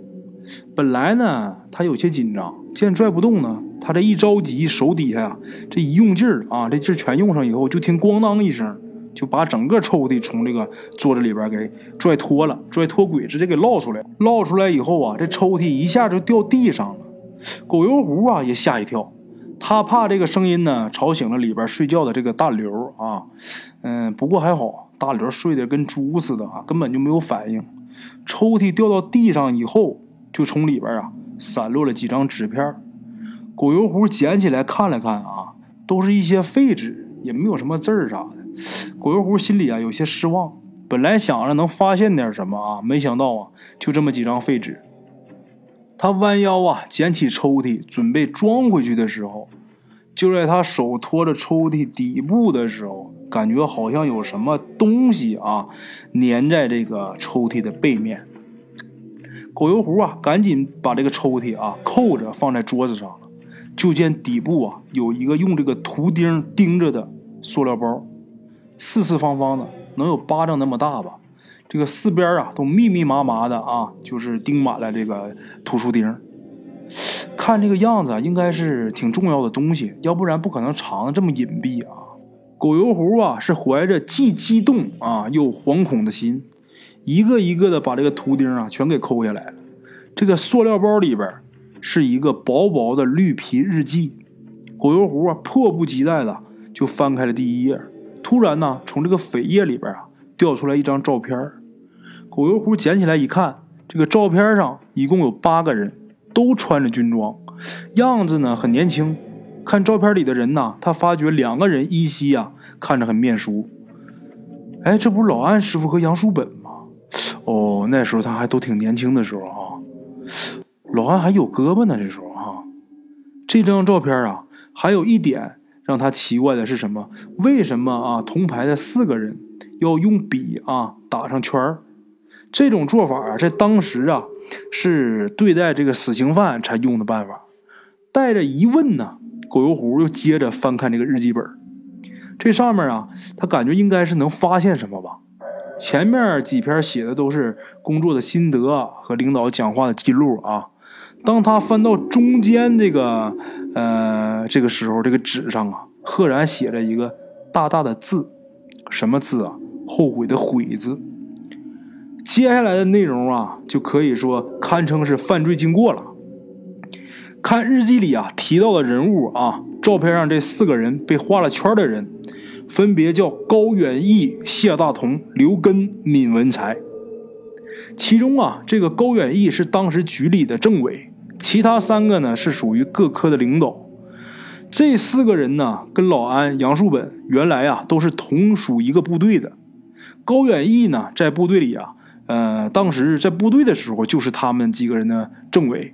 本来呢，他有些紧张，见拽不动呢，他这一着急，手底下呀，这一用劲儿啊，这劲儿全用上以后，就听咣当一声。就把整个抽屉从这个桌子里边给拽脱了，拽脱轨，直接给捞出来。捞出来以后啊，这抽屉一下就掉地上了。狗油壶啊也吓一跳，他怕这个声音呢吵醒了里边睡觉的这个大刘啊。嗯，不过还好，大刘睡得跟猪似的啊，根本就没有反应。抽屉掉到地上以后，就从里边啊散落了几张纸片。狗油壶捡起来看了看啊，都是一些废纸，也没有什么字儿啥的。狗油壶心里啊有些失望，本来想着能发现点什么啊，没想到啊就这么几张废纸。他弯腰啊捡起抽屉准备装回去的时候，就在他手托着抽屉底部的时候，感觉好像有什么东西啊粘在这个抽屉的背面。狗油壶啊赶紧把这个抽屉啊扣着放在桌子上了，就见底部啊有一个用这个图钉钉着的塑料包。四四方方的，能有巴掌那么大吧？这个四边啊，都密密麻麻的啊，就是钉满了这个图书钉。看这个样子，应该是挺重要的东西，要不然不可能藏的这么隐蔽啊。狗油壶啊，是怀着既激动啊又惶恐的心，一个一个的把这个图钉啊全给抠下来了。这个塑料包里边是一个薄薄的绿皮日记。狗油壶啊，迫不及待的就翻开了第一页。突然呢，从这个扉页里边啊，掉出来一张照片狗油壶捡起来一看，这个照片上一共有八个人，都穿着军装，样子呢很年轻。看照片里的人呐，他发觉两个人依稀呀看着很面熟。哎，这不是老安师傅和杨树本吗？哦，那时候他还都挺年轻的时候啊。老安还有胳膊呢，这时候哈。这张照片啊，还有一点让他奇怪的是什么？为什么啊？铜牌的四个人要用笔啊打上圈儿？这种做法啊，在当时啊，是对待这个死刑犯才用的办法。带着疑问呢，狗油壶又接着翻看这个日记本。这上面啊，他感觉应该是能发现什么吧。前面几篇写的都是工作的心得和领导讲话的记录啊。当他翻到中间这个呃这个时候，这个纸上啊，赫然写着一个大大的字，什么字啊？后悔的悔字。接下来的内容啊，就可以说堪称是犯罪经过了。看日记里啊提到的人物啊，照片上这四个人被画了圈的人，分别叫高远义、谢大同、刘根、闵文才。其中啊，这个高远义是当时局里的政委，其他三个呢是属于各科的领导。这四个人呢，跟老安、杨树本原来啊都是同属一个部队的。高远义呢，在部队里啊。呃，当时在部队的时候，就是他们几个人的政委。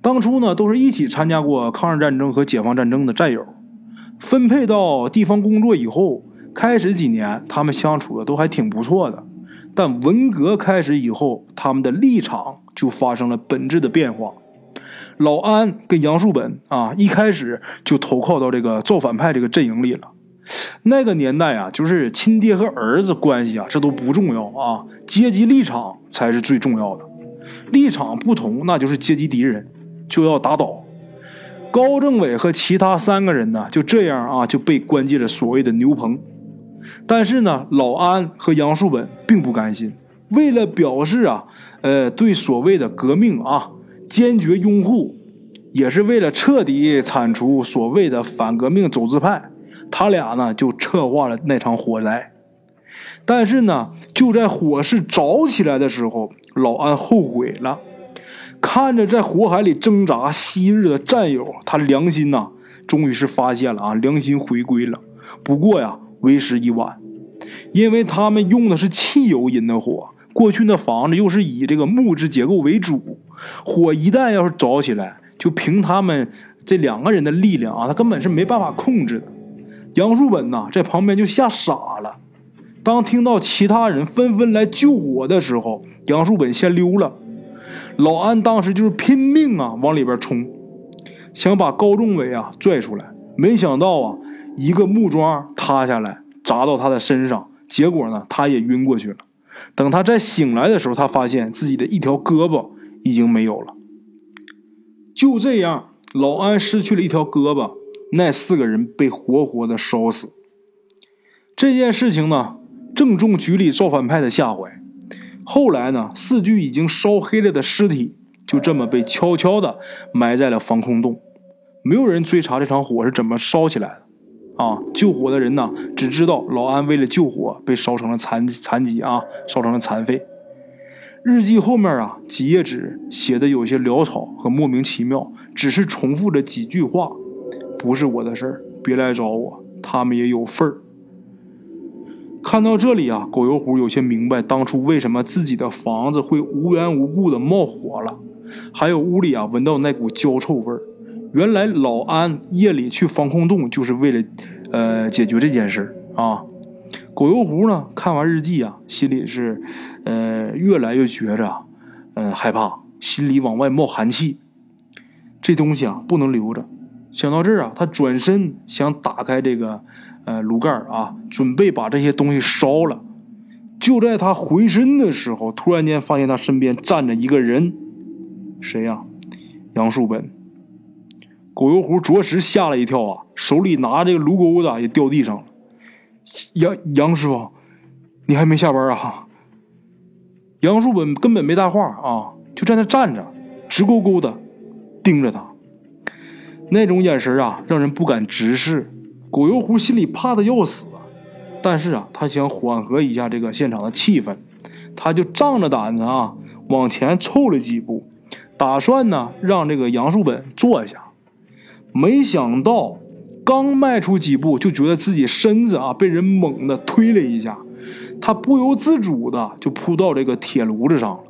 当初呢，都是一起参加过抗日战争和解放战争的战友。分配到地方工作以后，开始几年，他们相处的都还挺不错的。但文革开始以后，他们的立场就发生了本质的变化。老安跟杨树本啊，一开始就投靠到这个造反派这个阵营里了。那个年代啊，就是亲爹和儿子关系啊，这都不重要啊，阶级立场才是最重要的。立场不同，那就是阶级敌人，就要打倒。高政委和其他三个人呢，就这样啊，就被关进了所谓的牛棚。但是呢，老安和杨树本并不甘心，为了表示啊，呃，对所谓的革命啊坚决拥护，也是为了彻底铲除所谓的反革命走资派。他俩呢就策划了那场火灾，但是呢，就在火势着起来的时候，老安后悔了。看着在火海里挣扎昔日的战友，他良心呐，终于是发现了啊，良心回归了。不过呀，为时已晚，因为他们用的是汽油引的火，过去那房子又是以这个木质结构为主，火一旦要是着起来，就凭他们这两个人的力量啊，他根本是没办法控制的。杨树本呐，在旁边就吓傻了。当听到其他人纷纷来救火的时候，杨树本先溜了。老安当时就是拼命啊，往里边冲，想把高仲伟啊拽出来。没想到啊，一个木桩塌下来，砸到他的身上，结果呢，他也晕过去了。等他再醒来的时候，他发现自己的一条胳膊已经没有了。就这样，老安失去了一条胳膊。那四个人被活活的烧死。这件事情呢，正中局里造反派的下怀。后来呢，四具已经烧黑了的尸体就这么被悄悄的埋在了防空洞。没有人追查这场火是怎么烧起来的。啊，救火的人呢，只知道老安为了救火被烧成了残残疾啊，烧成了残废。日记后面啊，几页纸写的有些潦草和莫名其妙，只是重复着几句话。不是我的事儿，别来找我，他们也有份儿。看到这里啊，狗油壶有些明白当初为什么自己的房子会无缘无故的冒火了，还有屋里啊闻到那股焦臭味儿。原来老安夜里去防空洞就是为了，呃，解决这件事啊。狗油壶呢，看完日记啊，心里是，呃，越来越觉着，嗯，害怕，心里往外冒寒气。这东西啊，不能留着。想到这儿啊，他转身想打开这个，呃，炉盖啊，准备把这些东西烧了。就在他回身的时候，突然间发现他身边站着一个人，谁呀？杨树本。狗油壶着实吓了一跳啊，手里拿这个炉钩子也掉地上了。杨杨师傅，你还没下班啊？杨树本根本没搭话啊，就在那站着，直勾勾的盯着他。那种眼神啊，让人不敢直视。狗油壶心里怕的要死，但是啊，他想缓和一下这个现场的气氛，他就仗着胆子啊往前凑了几步，打算呢让这个杨树本坐下。没想到刚迈出几步，就觉得自己身子啊被人猛地推了一下，他不由自主的就扑到这个铁炉子上了。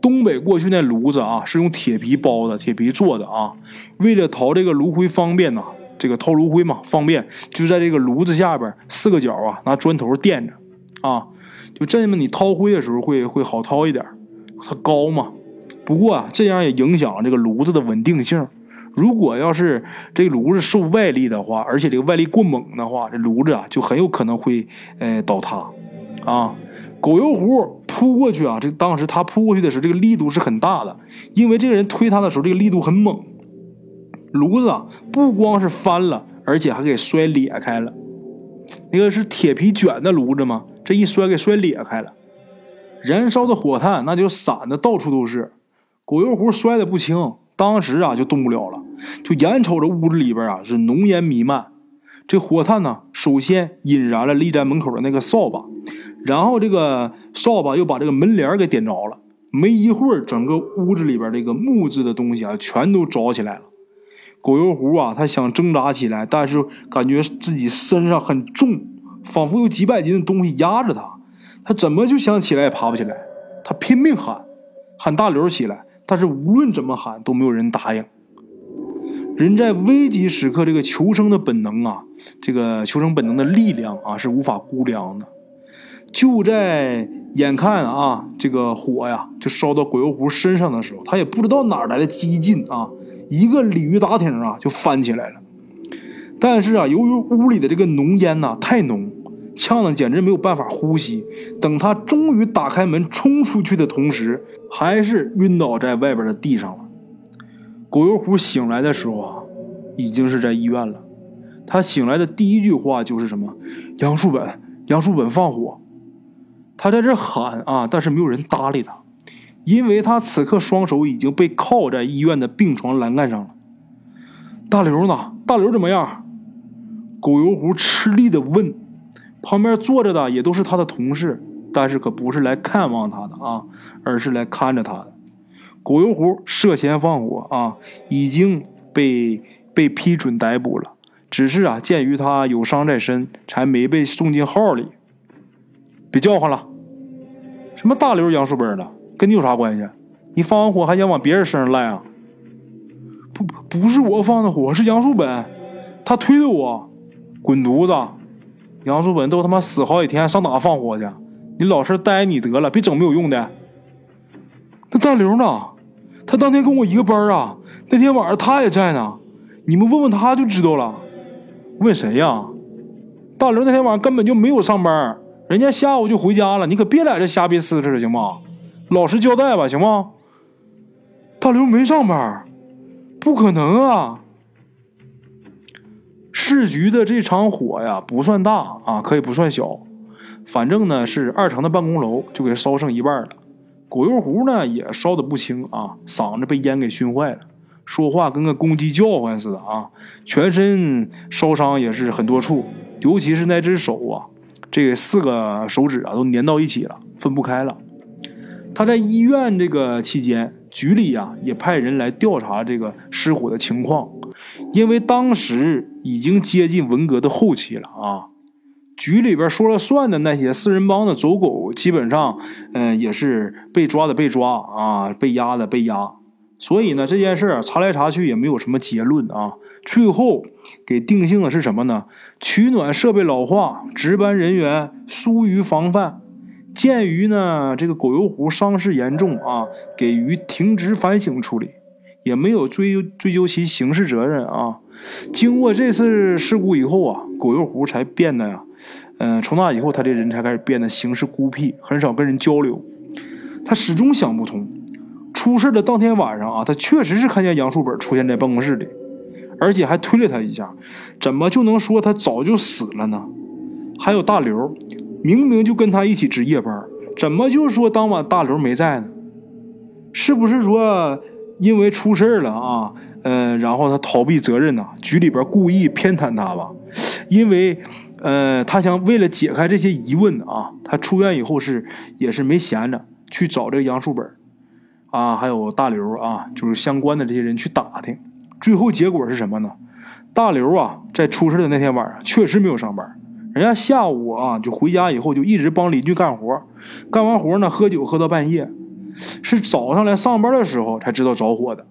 东北过去那炉子啊是用铁皮包的，铁皮做的啊，为了掏这个炉灰方便呐。这个掏炉灰嘛，方便就在这个炉子下边四个角啊，拿砖头垫着，啊，就这么你掏灰的时候会会好掏一点。它高嘛，不过啊，这样也影响这个炉子的稳定性。如果要是这炉子受外力的话，而且这个外力过猛的话，这炉子啊就很有可能会呃倒塌。啊，狗油壶扑过去啊，这当时他扑过去的时候，这个力度是很大的，因为这个人推他的时候，这个力度很猛。炉子啊不光是翻了，而且还给摔裂开了。那个是铁皮卷的炉子吗？这一摔给摔裂开了，燃烧的火炭那就散的到处都是。狗油壶摔的不轻，当时啊就动不了了，就眼瞅着屋子里边啊是浓烟弥漫。这火炭呢，首先引燃了立在门口的那个扫把，然后这个扫把又把这个门帘给点着了。没一会儿，整个屋子里边这个木质的东西啊全都着起来了。狗油壶啊，他想挣扎起来，但是感觉自己身上很重，仿佛有几百斤的东西压着他，他怎么就想起来也爬不起来。他拼命喊，喊大刘起来，但是无论怎么喊都没有人答应。人在危急时刻，这个求生的本能啊，这个求生本能的力量啊，是无法估量的。就在眼看啊，这个火呀就烧到鬼油壶身上的时候，他也不知道哪来的激进啊。一个鲤鱼打挺啊，就翻起来了。但是啊，由于屋里的这个浓烟呐太浓，呛得简直没有办法呼吸。等他终于打开门冲出去的同时，还是晕倒在外边的地上了。狗油壶醒来的时候啊，已经是在医院了。他醒来的第一句话就是什么：“杨树本，杨树本放火！”他在这喊啊，但是没有人搭理他。因为他此刻双手已经被铐在医院的病床栏杆上了。大刘呢？大刘怎么样？狗油壶吃力的问。旁边坐着的也都是他的同事，但是可不是来看望他的啊，而是来看着他的。狗油壶涉嫌放火啊，已经被被批准逮捕了。只是啊，鉴于他有伤在身，才没被送进号里。别叫唤了，什么大刘杨树本的？跟你有啥关系？你放完火还想往别人身上赖啊？不，不是我放的火，是杨树本，他推的我。滚犊子！杨树本都他妈死好几天，上哪放火去？你老实待你得了，别整没有用的。那大刘呢？他当天跟我一个班啊，那天晚上他也在呢。你们问问他就知道了。问谁呀？大刘那天晚上根本就没有上班，人家下午就回家了。你可别在这瞎逼呲呲了，行吗？老实交代吧，行吗？大刘没上班，不可能啊！市局的这场火呀，不算大啊，可以不算小，反正呢是二层的办公楼就给烧剩一半了。狗油壶呢也烧的不轻啊，嗓子被烟给熏坏了，说话跟个公鸡叫唤似的啊，全身烧伤也是很多处，尤其是那只手啊，这四个手指啊都粘到一起了，分不开了。他在医院这个期间，局里呀也派人来调查这个失火的情况，因为当时已经接近文革的后期了啊，局里边说了算的那些四人帮的走狗，基本上，嗯，也是被抓的被抓啊，被压的被压，所以呢，这件事查来查去也没有什么结论啊，最后给定性的是什么呢？取暖设备老化，值班人员疏于防范。鉴于呢，这个狗油壶伤势严重啊，给予停职反省处理，也没有追究追究其刑事责任啊。经过这次事故以后啊，狗油壶才变得呀，嗯，从那以后他这人才开始变得行事孤僻，很少跟人交流。他始终想不通，出事的当天晚上啊，他确实是看见杨树本出现在办公室里，而且还推了他一下，怎么就能说他早就死了呢？还有大刘。明明就跟他一起值夜班，怎么就说当晚大刘没在呢？是不是说因为出事了啊？嗯，然后他逃避责任呢？局里边故意偏袒他吧？因为，呃，他想为了解开这些疑问啊，他出院以后是也是没闲着，去找这个杨树本啊，还有大刘啊，就是相关的这些人去打听。最后结果是什么呢？大刘啊，在出事的那天晚上确实没有上班，人家下午啊就回家以后就一直帮邻居干活，干完活呢喝酒喝到半夜，是早上来上班的时候才知道着火的。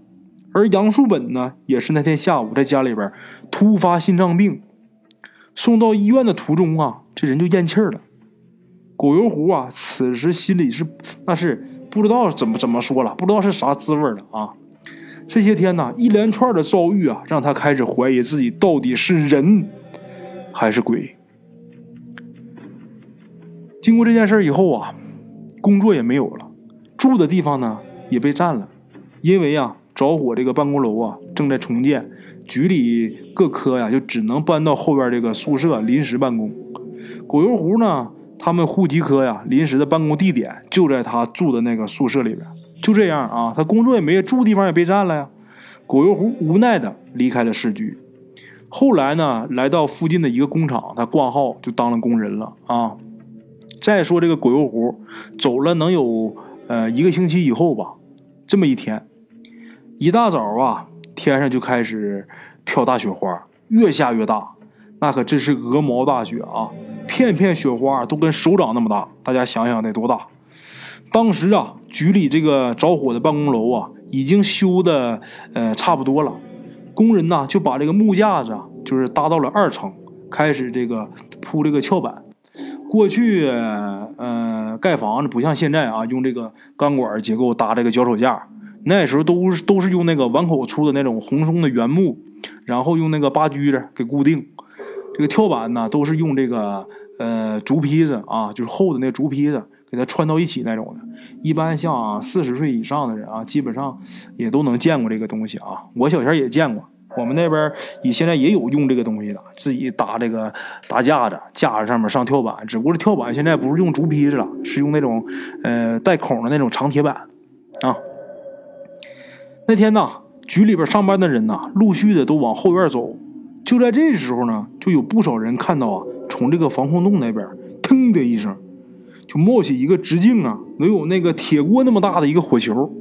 而杨树本呢，也是那天下午在家里边突发心脏病，送到医院的途中啊，这人就咽气儿了。狗油壶啊，此时心里是那是不知道怎么怎么说了，不知道是啥滋味了啊。这些天呢，一连串的遭遇啊，让他开始怀疑自己到底是人还是鬼。经过这件事以后啊，工作也没有了，住的地方呢也被占了，因为啊。着火，这个办公楼啊正在重建，局里各科呀就只能搬到后边这个宿舍临时办公。狗油壶呢，他们户籍科呀临时的办公地点就在他住的那个宿舍里边。就这样啊，他工作也没住地方也被占了呀。狗油壶无奈的离开了市局，后来呢来到附近的一个工厂，他挂号就当了工人了啊。再说这个狗油壶走了能有呃一个星期以后吧，这么一天。一大早啊，天上就开始飘大雪花，越下越大，那可真是鹅毛大雪啊！片片雪花都跟手掌那么大，大家想想得多大？当时啊，局里这个着火的办公楼啊，已经修的呃差不多了，工人呐就把这个木架子啊，就是搭到了二层，开始这个铺这个翘板。过去呃盖房子不像现在啊，用这个钢管结构搭这个脚手架。那时候都是都是用那个碗口粗的那种红松的原木，然后用那个八锯子给固定。这个跳板呢，都是用这个呃竹坯子啊，就是厚的那竹坯子给它串到一起那种的。一般像四十岁以上的人啊，基本上也都能见过这个东西啊。我小前也见过，我们那边也现在也有用这个东西的，自己搭这个搭架子，架子上面上跳板。只不过这跳板现在不是用竹坯子了，是用那种呃带孔的那种长铁板啊。那天呢，局里边上班的人呢，陆续的都往后院走。就在这时候呢，就有不少人看到啊，从这个防空洞那边，腾的一声，就冒起一个直径啊，能有那个铁锅那么大的一个火球。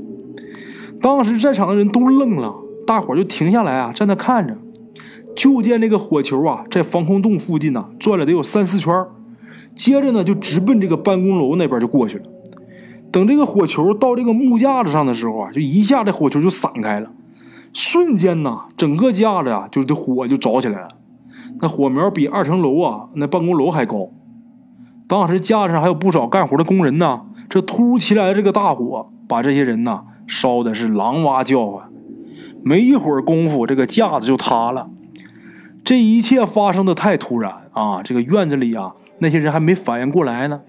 当时在场的人都愣了，大伙就停下来啊，站那看着。就见这个火球啊，在防空洞附近呢转了得有三四圈，接着呢就直奔这个办公楼那边就过去了。等这个火球到这个木架子上的时候啊，就一下这火球就散开了，瞬间呐，整个架子啊，就这火就着起来了。那火苗比二层楼啊，那办公楼还高。当时架子上还有不少干活的工人呢。这突如其来的这个大火，把这些人呐烧的是狼哇叫唤。没一会儿功夫，这个架子就塌了。这一切发生的太突然啊！这个院子里啊，那些人还没反应过来呢。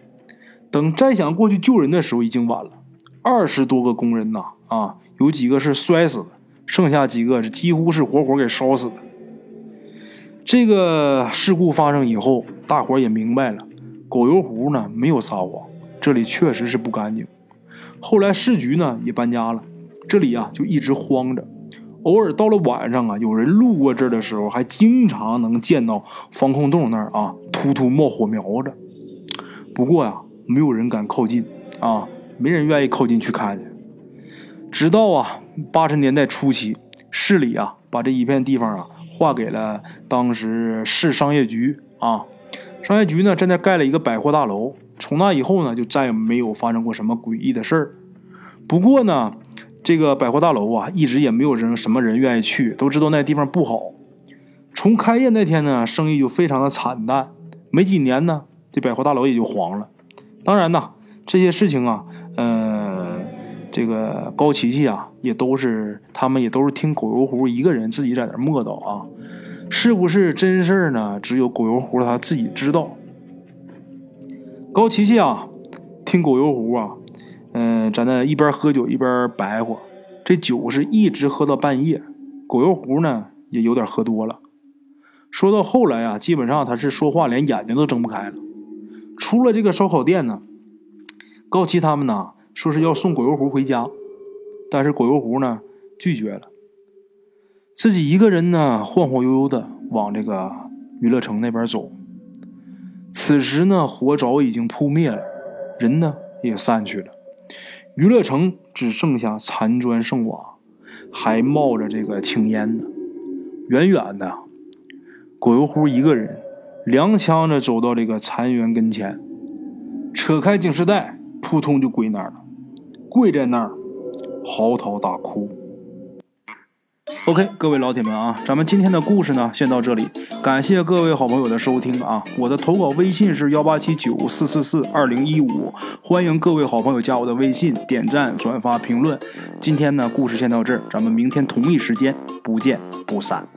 等再想过去救人的时候，已经晚了。二十多个工人呐，啊，有几个是摔死的，剩下几个是几乎是活活给烧死的。这个事故发生以后，大伙也明白了，狗油壶呢没有撒谎，这里确实是不干净。后来市局呢也搬家了，这里啊就一直荒着。偶尔到了晚上啊，有人路过这儿的时候，还经常能见到防空洞那儿啊突突冒火苗子。不过呀。没有人敢靠近，啊，没人愿意靠近去看去。直到啊八十年代初期，市里啊把这一片地方啊划给了当时市商业局啊，商业局呢正在盖了一个百货大楼。从那以后呢，就再也没有发生过什么诡异的事儿。不过呢，这个百货大楼啊，一直也没有人什么人愿意去，都知道那地方不好。从开业那天呢，生意就非常的惨淡，没几年呢，这百货大楼也就黄了。当然呐，这些事情啊，呃，这个高琪琪啊，也都是他们也都是听狗油壶一个人自己在那磨叨啊，是不是真事儿呢？只有狗油壶他自己知道。高琪琪啊，听狗油壶啊，嗯，在那一边喝酒一边白活，这酒是一直喝到半夜。狗油壶呢，也有点喝多了。说到后来啊，基本上他是说话连眼睛都睁不开了。出了这个烧烤店呢，高奇他们呢说是要送狗油壶回家，但是狗油壶呢拒绝了，自己一个人呢晃晃悠悠的往这个娱乐城那边走。此时呢，火早已经扑灭了，人呢也散去了，娱乐城只剩下残砖剩瓦，还冒着这个青烟呢。远远的，鬼乎一个人，踉跄着走到这个残垣跟前，扯开警示带，扑通就跪那儿了，跪在那儿，嚎啕大哭。OK，各位老铁们啊，咱们今天的故事呢，先到这里。感谢各位好朋友的收听啊！我的投稿微信是幺八七九四四四二零一五，欢迎各位好朋友加我的微信，点赞、转发、评论。今天呢，故事先到这儿，咱们明天同一时间不见不散。